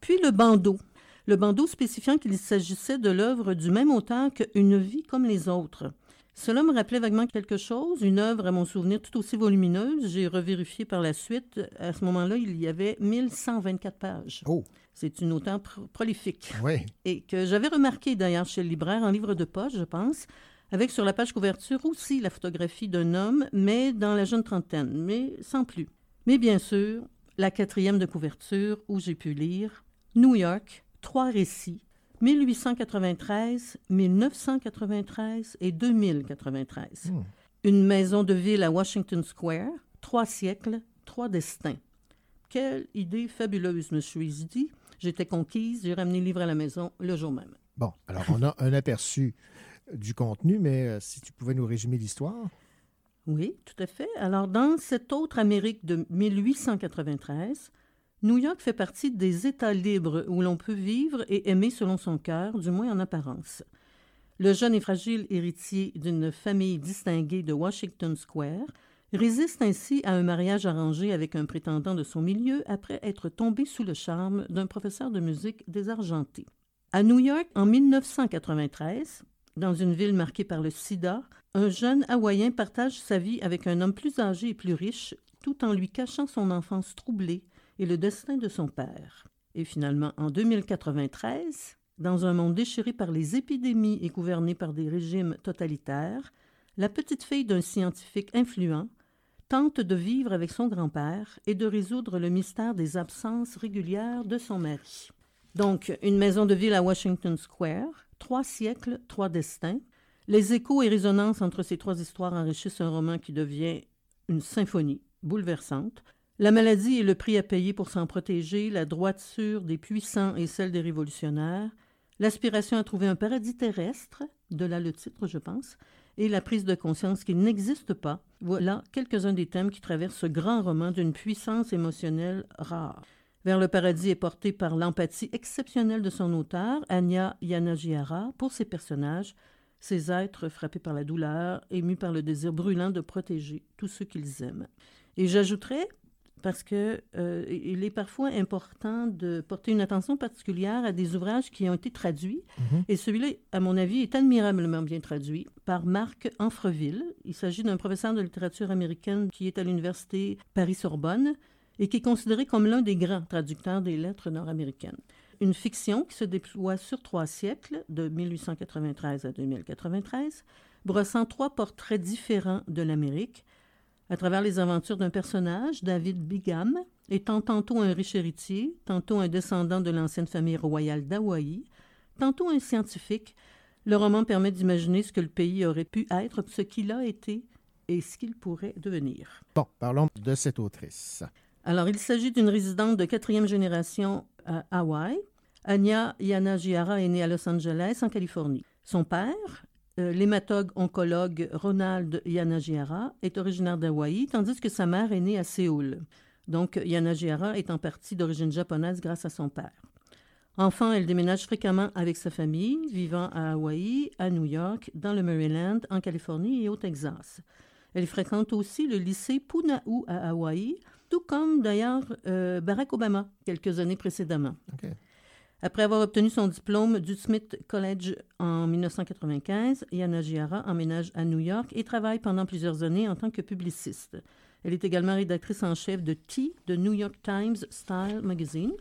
Puis le bandeau. Le bandeau spécifiant qu'il s'agissait de l'œuvre du même auteur que Une vie comme les autres. Cela me rappelait vaguement quelque chose, une œuvre à mon souvenir tout aussi volumineuse. J'ai revérifié par la suite. À ce moment-là, il y avait 1124 pages. Oh! C'est une auteure pro- prolifique. Oui. Et que j'avais remarqué d'ailleurs chez le libraire en livre de poche, je pense, avec sur la page couverture aussi la photographie d'un homme, mais dans la jeune trentaine, mais sans plus. Mais bien sûr, la quatrième de couverture où j'ai pu lire New York, trois récits, 1893, 1993 et 2093. Une maison de ville à Washington Square, trois siècles, trois destins. Quelle idée fabuleuse, me suis dit. J'étais conquise, j'ai ramené le livre à la maison le jour même. Bon, alors on a un aperçu du contenu, mais euh, si tu pouvais nous résumer l'histoire. Oui, tout à fait. Alors, dans cette autre Amérique de 1893, New York fait partie des États libres où l'on peut vivre et aimer selon son cœur, du moins en apparence. Le jeune et fragile héritier d'une famille distinguée de Washington Square résiste ainsi à un mariage arrangé avec un prétendant de son milieu après être tombé sous le charme d'un professeur de musique désargenté. À New York, en 1993, dans une ville marquée par le sida, un jeune Hawaïen partage sa vie avec un homme plus âgé et plus riche, tout en lui cachant son enfance troublée et le destin de son père. Et finalement, en 2093, dans un monde déchiré par les épidémies et gouverné par des régimes totalitaires, la petite fille d'un scientifique influent tente de vivre avec son grand-père et de résoudre le mystère des absences régulières de son mari. Donc, une maison de ville à Washington Square, trois siècles, trois destins. Les échos et résonances entre ces trois histoires enrichissent un roman qui devient une symphonie bouleversante. La maladie est le prix à payer pour s'en protéger, la droiture des puissants et celle des révolutionnaires, l'aspiration à trouver un paradis terrestre, de là le titre, je pense, et la prise de conscience qu'il n'existe pas. Voilà quelques-uns des thèmes qui traversent ce grand roman d'une puissance émotionnelle rare. Vers le paradis est porté par l'empathie exceptionnelle de son auteur, Anya Yanagihara, pour ses personnages, ces êtres frappés par la douleur, émus par le désir brûlant de protéger tous ceux qu'ils aiment. Et j'ajouterais, parce que euh, il est parfois important de porter une attention particulière à des ouvrages qui ont été traduits. Mhm. Et celui-là, à mon avis, est admirablement bien traduit par Marc Anfreville. Il s'agit d'un professeur de littérature américaine qui est à l'université Paris-Sorbonne et qui est considéré comme l'un des grands traducteurs des lettres nord-américaines. Une fiction qui se déploie sur trois siècles, de 1893 à 2093, brossant trois portraits différents de l'Amérique, à travers les aventures d'un personnage, David Bigham, étant tantôt un riche héritier, tantôt un descendant de l'ancienne famille royale d'Hawaï, tantôt un scientifique. Le roman permet d'imaginer ce que le pays aurait pu être, ce qu'il a été et ce qu'il pourrait devenir. Bon, parlons de cette autrice. Alors, il s'agit d'une résidente de quatrième génération à Hawaï. Anya Yanagihara est née à Los Angeles, en Californie. Son père, euh, l'hématologue-oncologue Ronald Yanagihara, est originaire d'Hawaï, tandis que sa mère est née à Séoul. Donc, Yanagihara est en partie d'origine japonaise grâce à son père. Enfant, elle déménage fréquemment avec sa famille, vivant à Hawaï, à New York, dans le Maryland, en Californie et au Texas. Elle fréquente aussi le lycée Punahou à Hawaï, tout comme d'ailleurs euh, Barack Obama quelques années précédemment. Après avoir obtenu son diplôme du Smith College en 1995, Yanagihara emménage à New York et travaille pendant plusieurs années en tant que publiciste. Elle est également rédactrice en chef de T, de New York Times Style Magazine.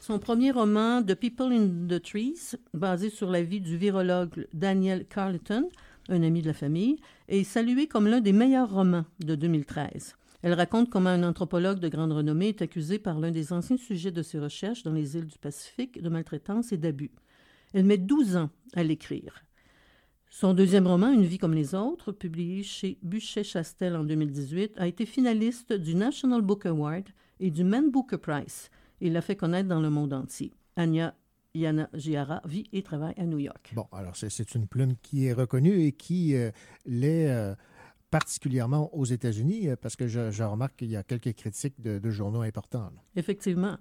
Son premier roman, The People in the Trees, basé sur la vie du virologue Daniel Carleton, un ami de la famille, est salué comme l'un des meilleurs romans de 2013. Elle raconte comment un anthropologue de grande renommée est accusé par l'un des anciens sujets de ses recherches dans les îles du Pacifique de maltraitance et d'abus. Elle met 12 ans à l'écrire. Son deuxième roman, Une vie comme les autres, publié chez Buchet-Chastel en 2018, a été finaliste du National Book Award et du Man Booker Prize et l'a fait connaître dans le monde entier. Anya Yana Giara vit et travaille à New York. Bon, alors c'est- une plume qui est reconnue et qui euh, l'est euh, particulièrement aux États-Unis, euh, parce que je, remarque qu'il y a quelques critiques de, journaux importants. Effectivement.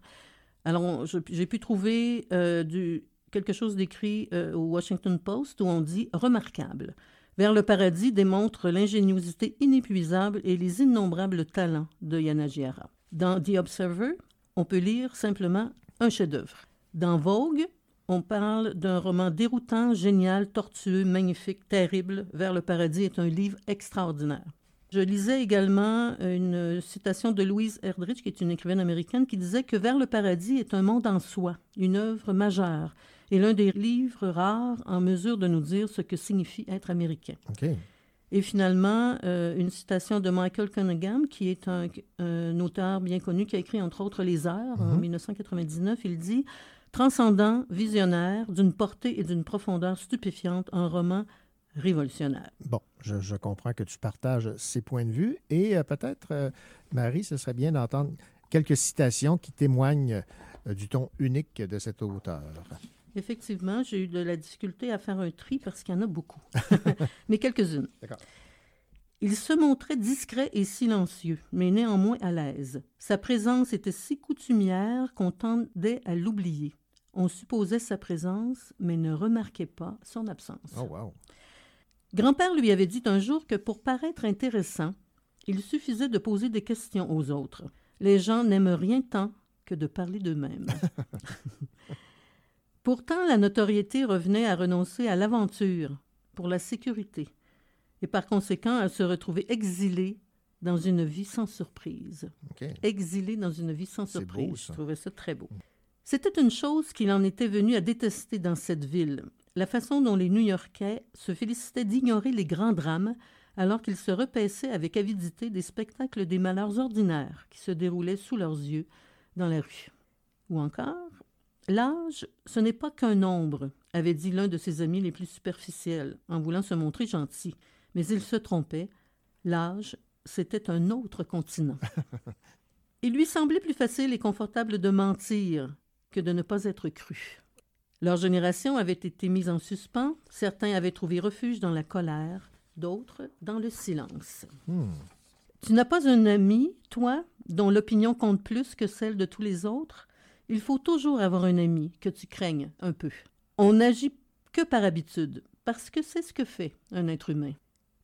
Alors, j'ai pu trouver euh, quelque chose d'écrit euh, au Washington Post où on dit remarquable. Vers le paradis démontre l'ingéniosité inépuisable et les innombrables talents de Yanagihara. Dans The Observer, on peut lire simplement un chef-d'œuvre. Dans Vogue, on parle d'un roman déroutant, génial, tortueux, magnifique, terrible. Vers le paradis est un livre extraordinaire. Je lisais également une citation de Louise Erdrich, qui est une écrivaine américaine, qui disait que Vers le paradis est un monde en soi, une œuvre majeure, et l'un des livres rares en mesure de nous dire ce que signifie être américain. Et finalement, euh, une citation de Michael Cunningham, qui est un, un auteur bien connu, qui a écrit entre autres Les Heures en Mhm. 1999. Il dit Transcendant, visionnaire, d'une portée et d'une profondeur stupéfiante, un roman révolutionnaire. Bon, je, je comprends que tu partages ces points de vue et euh, peut-être, euh, Marie, ce serait bien d'entendre quelques citations qui témoignent du ton unique de cet auteur. Effectivement, j'ai eu de la difficulté à faire un tri parce qu'il y en a beaucoup, mais quelques-unes. D'accord. Il se montrait discret et silencieux, mais néanmoins à l'aise. Sa présence était si coutumière qu'on tendait à l'oublier. On supposait sa présence, mais ne remarquait pas son absence. Oh, wow. Grand-père lui avait dit un jour que pour paraître intéressant, il suffisait de poser des questions aux autres. Les gens n'aiment rien tant que de parler d'eux-mêmes. Pourtant, la notoriété revenait à renoncer à l'aventure pour la sécurité et par conséquent à se retrouver exilé dans une vie sans surprise. Exilé dans une vie sans surprise. beau, Je trouvais ça très beau. C'était une chose qu'il en était venu à détester dans cette ville, la façon dont les New-Yorkais se félicitaient d'ignorer les grands drames alors qu'ils se repaissaient avec avidité des spectacles des malheurs ordinaires qui se déroulaient sous leurs yeux dans la rue. Ou encore, l'âge, ce n'est pas qu'un nombre, avait dit l'un de ses amis les plus superficiels, en voulant se montrer gentil. Mais il se trompait. L'âge c'était un autre continent. Il lui semblait plus facile et confortable de mentir que de ne pas être cru. Leur génération avait été mise en suspens, certains avaient trouvé refuge dans la colère, d'autres dans le silence. Hmm. Tu n'as pas un ami, toi, dont l'opinion compte plus que celle de tous les autres? Il faut toujours avoir un ami que tu craignes un peu. On n'agit que par habitude, parce que c'est ce que fait un être humain.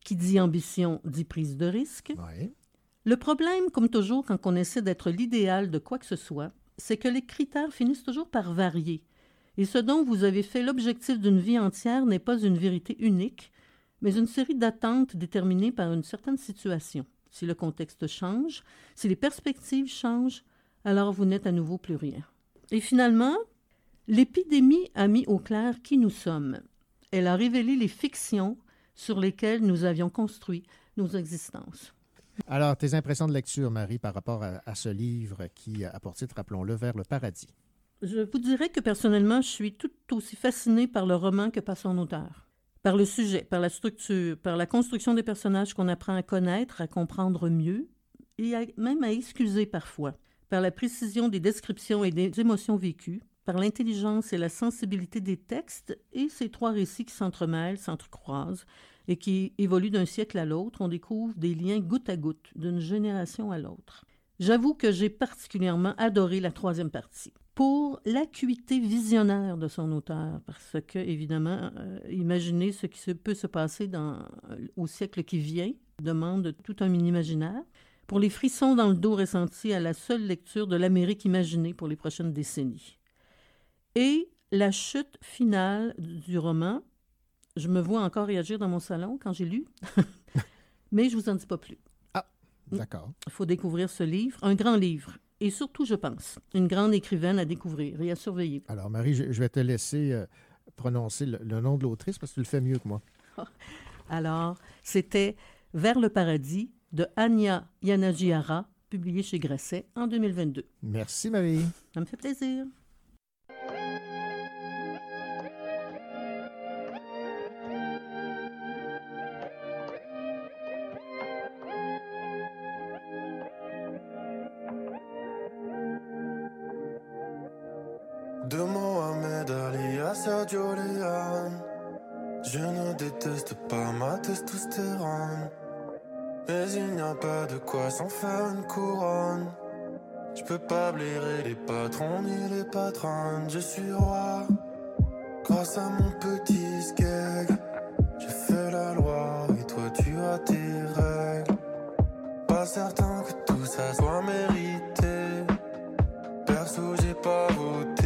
Qui dit ambition dit prise de risque. Le problème, comme toujours quand on essaie d'être l'idéal de quoi que ce soit, c'est que les critères finissent toujours par varier. Et ce dont vous avez fait l'objectif d'une vie entière n'est pas une vérité unique, mais une série d'attentes déterminées par une certaine situation. Si le contexte change, si les perspectives changent, alors vous n'êtes à nouveau plus rien. Et finalement, l'épidémie a mis au clair qui nous sommes. Elle a révélé les fictions sur lesquelles nous avions construit nos existences. Alors, tes impressions de lecture, Marie, par rapport à, à ce livre qui a pour titre, rappelons-le, Vers le paradis? Je vous dirais que personnellement, je suis tout aussi fascinée par le roman que par son auteur. Par le sujet, par la structure, par la construction des personnages qu'on apprend à connaître, à comprendre mieux, et à- même à excuser parfois. Par la précision des descriptions et des émotions vécues, par l'intelligence et la sensibilité des textes, et ces trois récits qui s'entremêlent, s'entrecroisent, et qui évoluent d'un siècle à l'autre, on découvre des liens goutte à goutte, d'une génération à l'autre. J'avoue que j'ai particulièrement adoré la troisième partie. Pour l'acuité visionnaire de son auteur, parce que, évidemment, euh, imaginez ce qui se- peut se passer dans, euh, au siècle qui vient demande tout un mini-imaginaire. Pour les frissons dans le dos ressentis à la seule lecture de l'Amérique imaginée pour les prochaines décennies. Et la chute finale du roman, je me vois encore réagir dans mon salon quand j'ai lu, mais je vous en dis pas plus. D'accord. Il faut découvrir ce livre, un grand livre, et surtout, je pense, une grande écrivaine à découvrir et à surveiller. Alors, Marie, je, je vais te laisser euh, prononcer le, le nom de l'autrice parce que tu le fais mieux que moi. Alors, c'était Vers le paradis de Anya Yanagihara, publié chez Grasset en 2022. Merci, Marie. Ça me fait plaisir. Pas de quoi s'en faire une couronne. Je peux pas blairer les patrons ni les patronnes. Je suis roi Grâce à mon petit skeg J'ai fait la loi et toi tu as tes règles. Pas certain que tout ça soit mérité. Perso, j'ai pas voté.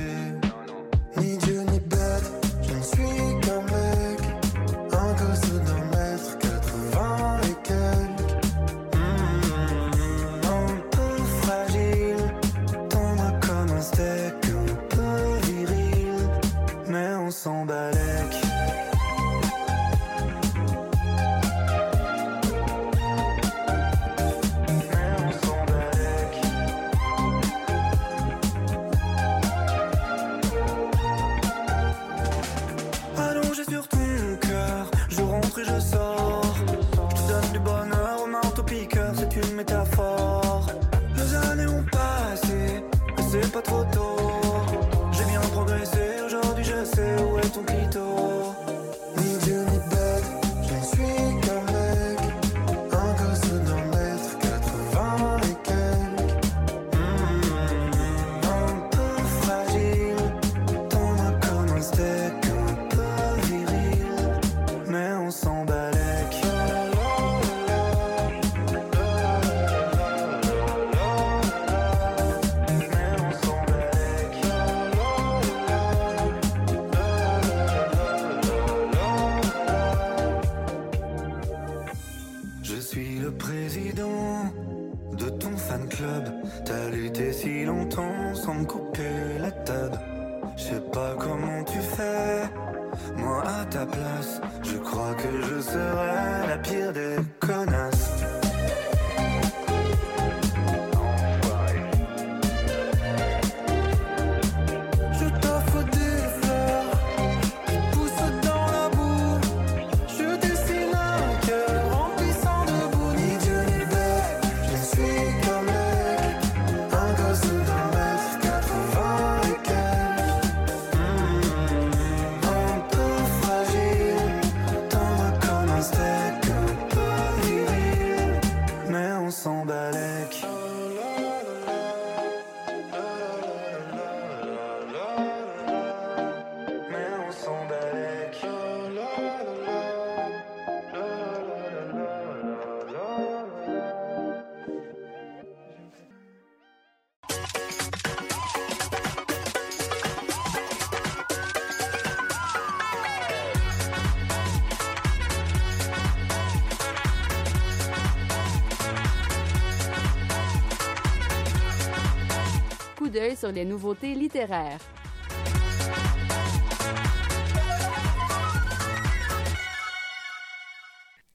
D'œil sur les nouveautés littéraires.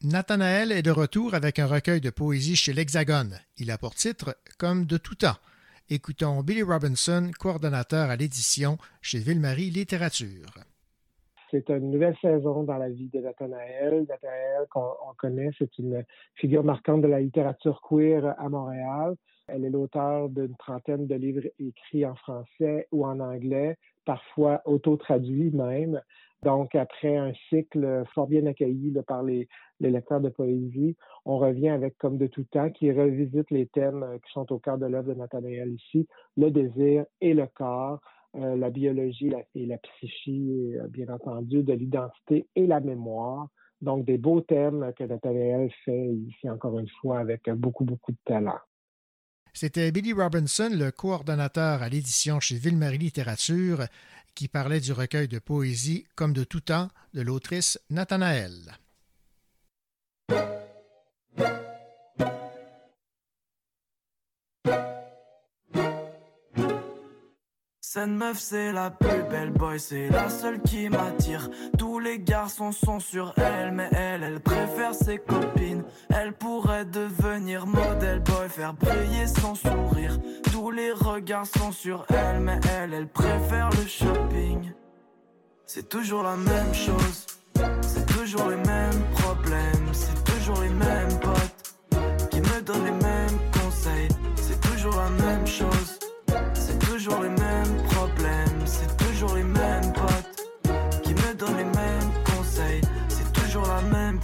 Nathanaël est de retour avec un recueil de poésie chez l'Hexagone. Il a pour titre Comme de tout temps. Écoutons Billy Robinson, coordonnateur à l'édition chez Ville-Marie Littérature. C'est une nouvelle saison dans la vie de Nathanaël. Nathanaël, qu'on connaît, c'est une figure marquante de la littérature queer à Montréal. Elle est l'auteur d'une trentaine de livres écrits en français ou en anglais, parfois auto-traduits même. Donc, après un cycle fort bien accueilli par les, lecteurs de poésie, on revient avec Comme de tout temps, qui revisite les thèmes euh, qui sont au cœur de l'œuvre de Nathanaël ici, le désir et le corps, euh, la biologie et la psychie, euh, bien entendu, de l'identité et la mémoire. Donc, des beaux thèmes que Nathanaël fait ici, encore une fois, avec beaucoup, beaucoup de talent. C'était Billy Robinson, le coordonnateur à l'édition chez Ville-Marie Littérature, qui parlait du recueil de poésie Comme de tout temps de l'autrice Nathanaël. Cette meuf c'est la plus belle boy, c'est la seule qui m'attire. Tous les garçons sont sur elle, mais elle, elle préfère ses copines. Elle pourrait devenir modèle boy, faire briller son sourire. Tous les regards sont sur elle, mais elle, elle préfère le shopping. C'est toujours la même chose, c'est toujours les mêmes problèmes, c'est toujours les mêmes potes qui me donnent les mêmes conseils. C'est toujours la même toujours les mêmes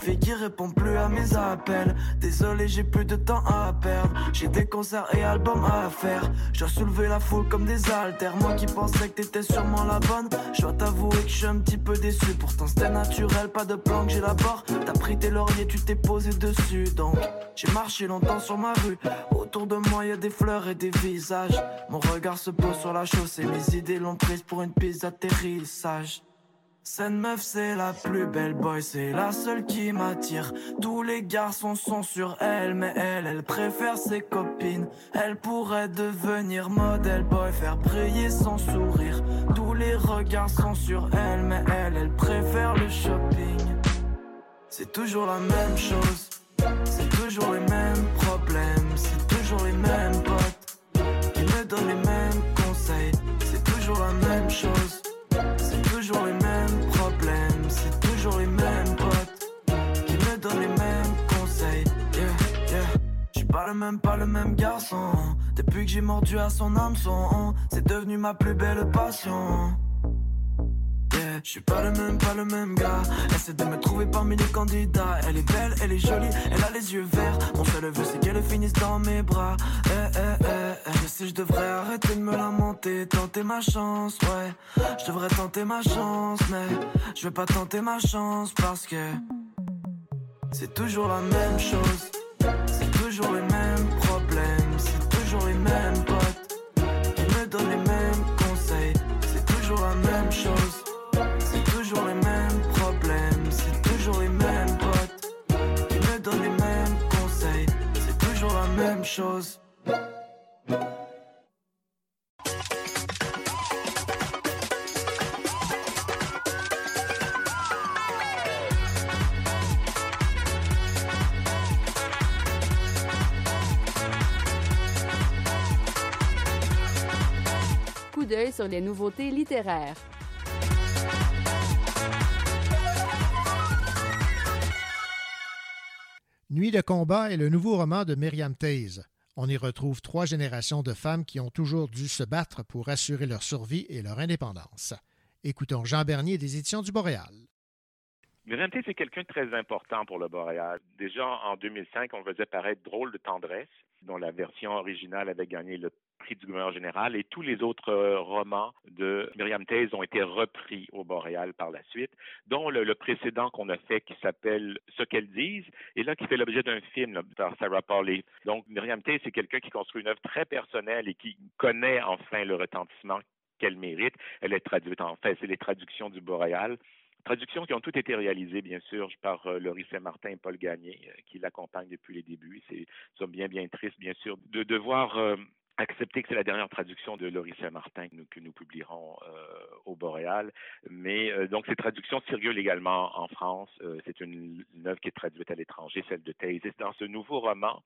fille qui répond plus à mes appels. Désolé, j'ai plus de temps à perdre. J'ai des concerts et albums à faire. Je dois soulever la foule comme des haltères. Moi qui pensais que t'étais sûrement la bonne. Je dois t'avouer que je suis un petit peu déçu. Pourtant c'était naturel, pas de plan que là-bas. T'as pris tes lauriers, tu t'es posé dessus. Donc j'ai marché longtemps sur ma rue. Autour de moi y a des fleurs et des visages. Mon regard se pose sur la chaussée. Mes idées l'ont prise pour une piste d'atterrissage. Cette meuf c'est la plus belle boy, c'est la seule qui m'attire. Tous les garçons sont sur elle, mais elle, elle préfère ses copines. Elle pourrait devenir modèle boy, faire briller son sourire. Tous les regards sont sur elle, mais elle, elle préfère le shopping. C'est toujours la même chose, c'est toujours les mêmes problèmes, c'est toujours les mêmes potes qui me donnent les mêmes conseils. C'est toujours la même chose. Le même, pas le même garçon. Depuis que j'ai mordu à son hameçon, c'est devenu ma plus belle passion. Je suis pas le même, pas le même gars. Essaie de me trouver parmi les candidats. Elle est belle, elle est jolie, elle a les yeux verts. Mon seul vœu c'est qu'elle finisse dans mes bras. Eh, eh, eh, eh. Je sais, je devrais arrêter de me lamenter, tenter ma chance, ouais. Je devrais tenter ma chance, mais je vais pas tenter ma chance parce que c'est toujours la même chose. C'est toujours les mêmes problèmes, c'est toujours les mêmes potes qui me donnent les mêmes conseils. C'est toujours la même chose. C'est toujours les mêmes problèmes, c'est toujours les mêmes potes qui me donnent les mêmes conseils. C'est toujours la même chose. Sur les nouveautés littéraires. Nuit de combat est le nouveau roman de Myriam Taze. On y retrouve trois générations de femmes qui ont toujours dû se battre pour assurer leur survie et leur indépendance. Écoutons Jean Bernier des éditions du Boréal. Myriam T, c'est quelqu'un de très important pour le Boréal. Déjà en 2005, on faisait paraître Drôle de tendresse, dont la version originale avait gagné le prix du gouverneur général, et tous les autres euh, romans de Myriam Taze ont été repris au Boréal par la suite, dont le, précédent qu'on a fait qui s'appelle Ce qu'elles disent, et là qui fait l'objet d'un film par Sarah Pauli. Donc Myriam Taze, c'est quelqu'un qui construit une œuvre très personnelle et qui connaît enfin le retentissement qu'elle mérite. Elle est traduite en fait, c'est les traductions du Boréal. Traductions qui ont toutes été réalisées, bien sûr, par euh, Laurie Saint-Martin et Paul Gagné, euh, qui l'accompagnent depuis les débuts. C'est, sommes bien, bien tristes, bien sûr, de devoir euh, accepter que c'est la dernière traduction de Laurie Saint-Martin que nous, que nous publierons euh, au Boréal. Mais donc, ces traductions circulent également en France. C'est une, œuvre qui est traduite à l'étranger, celle de Taze. Dans ce nouveau roman,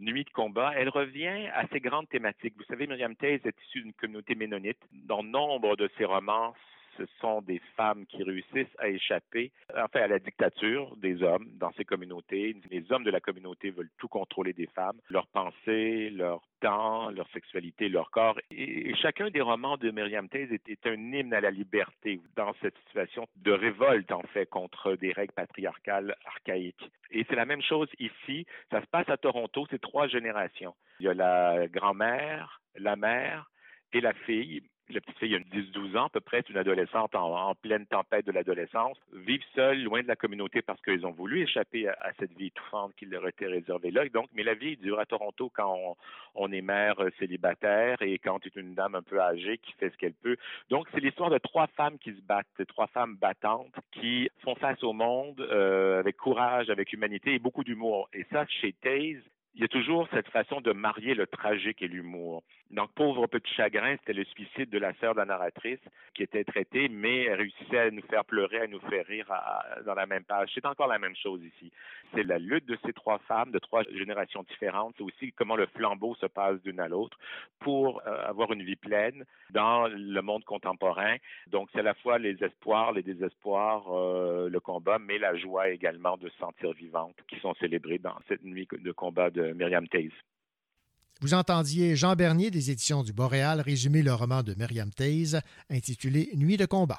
Nuit de combat, elle revient à ces grandes thématiques. Vous savez, Myriam Taze est issue d'une communauté ménonite. Dans nombre de ses romans, ce sont des femmes qui réussissent à échapper enfin, à la dictature des hommes dans ces communautés. Les hommes de la communauté veulent tout contrôler des femmes, leurs pensées, leur temps, leur sexualité, leur corps. Et, chacun des romans de Myriam Taze est, est, un hymne à la liberté dans cette situation de révolte, en fait, contre des règles patriarcales archaïques. Et c'est la même chose ici. Ça se passe à Toronto, c'est trois générations. Il y a la grand-mère, la mère et la fille la petite fille a 10-12 ans à peu près, une adolescente en, pleine tempête de l'adolescence, vivent seuls, loin de la communauté parce qu'ils ont voulu échapper à, cette vie étouffante qui leur était réservée là. Donc, mais la vie dure à Toronto quand on, on est mère euh, célibataire et quand tu es une dame un peu âgée qui fait ce qu'elle peut. Donc, c'est l'histoire de trois femmes qui se battent, trois femmes battantes qui font face au monde euh, avec courage, avec humanité et beaucoup d'humour. Et ça, chez Taze, il y a toujours cette façon de marier le tragique et l'humour. Donc, Pauvre Petit Chagrin, c'était le suicide de la sœur de la narratrice qui était traitée, mais elle réussissait à nous faire pleurer, à nous faire rire dans la même page. C'est encore la même chose ici. C'est la lutte de ces trois femmes, de trois générations différentes. C'est aussi comment le flambeau se passe d'une à l'autre pour euh, avoir une vie pleine dans le monde contemporain. Donc, c'est à la fois les espoirs, les désespoirs, euh, le combat, mais la joie également de se sentir vivante qui sont célébrées dans cette nuit de combat de Myriam Taze. Vous entendiez Jean Bernier des éditions du Boréal résumer le roman de Myriam Taze intitulé Nuit de combat.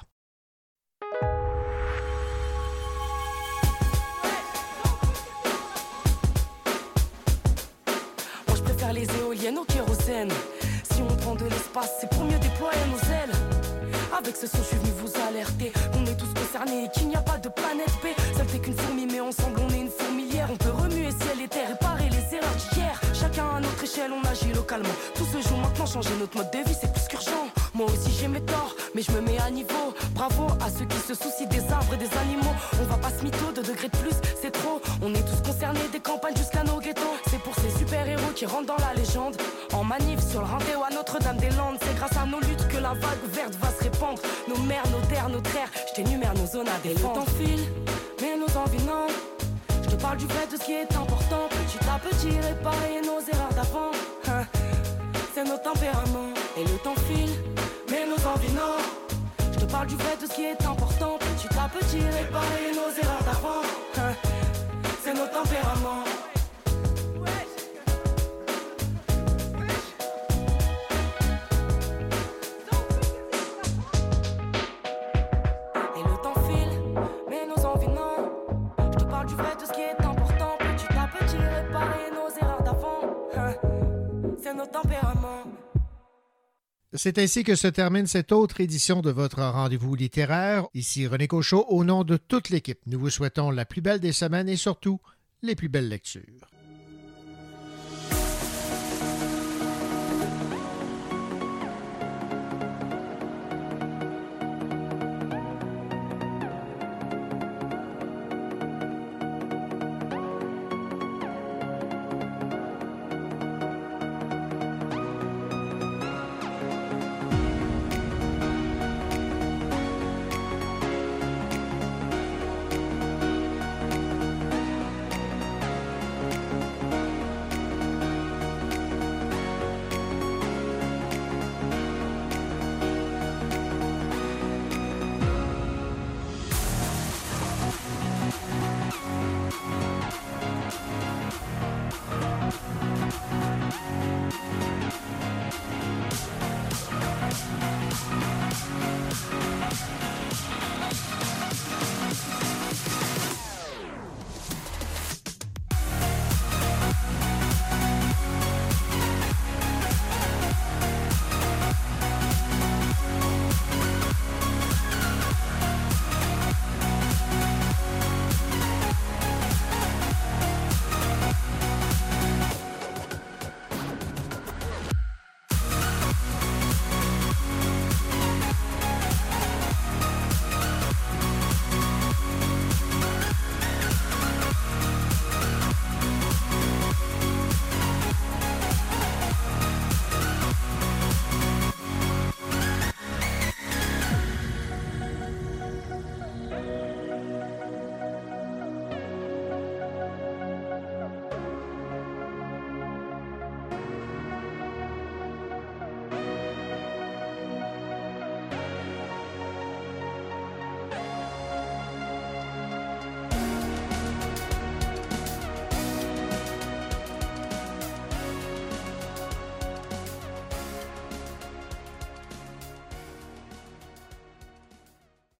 Moi je préfère les éoliennes au kérosène. Si on prend de l'espace, c'est pour mieux déployer nos ailes. Avec ce son, je suis venu vous alerter. On est tous concernés et qu'il n'y a pas de planète B. Seul t'es qu'une fourmi, mais ensemble on est une fourmilière. On peut remuer ciel et terre, réparer les erreurs d'hier. Chacun à notre échelle, on agit localement. Tout se joue maintenant, changer notre mode de vie, c'est plus qu'urgent. Moi aussi j'ai mes torts, mais je me mets à niveau. Bravo à ceux qui se soucient des arbres et des animaux. On va pas se mytho, de degrés de plus, c'est trop. On est tous concernés, des campagnes jusqu'à nos ghettos. C'est pour ces super-héros qui rentrent dans la légende. En manif sur le rendez-vous à Notre-Dame-des-Landes. C'est grâce à nos luttes que la vague verte va se répandre. Nos mères, nos terres, nos terres, je t'énumère nos zones à défendre. Le temps file, mais nos envies non. Je te parle du vrai de ce qui est important. Petit à petit, réparer nos erreurs d'avant. Hein. C'est nos tempéraments. Et le temps file, mais nos envies non. Je te parle du vrai de ce qui est important. Petit à petit, réparer nos erreurs d'avant. Hein. C'est nos tempéraments. C'est ainsi que se termine cette autre édition de votre rendez-vous littéraire. Ici René Cochot, au nom de toute l'équipe, nous vous souhaitons la plus belle des semaines et surtout les plus belles lectures.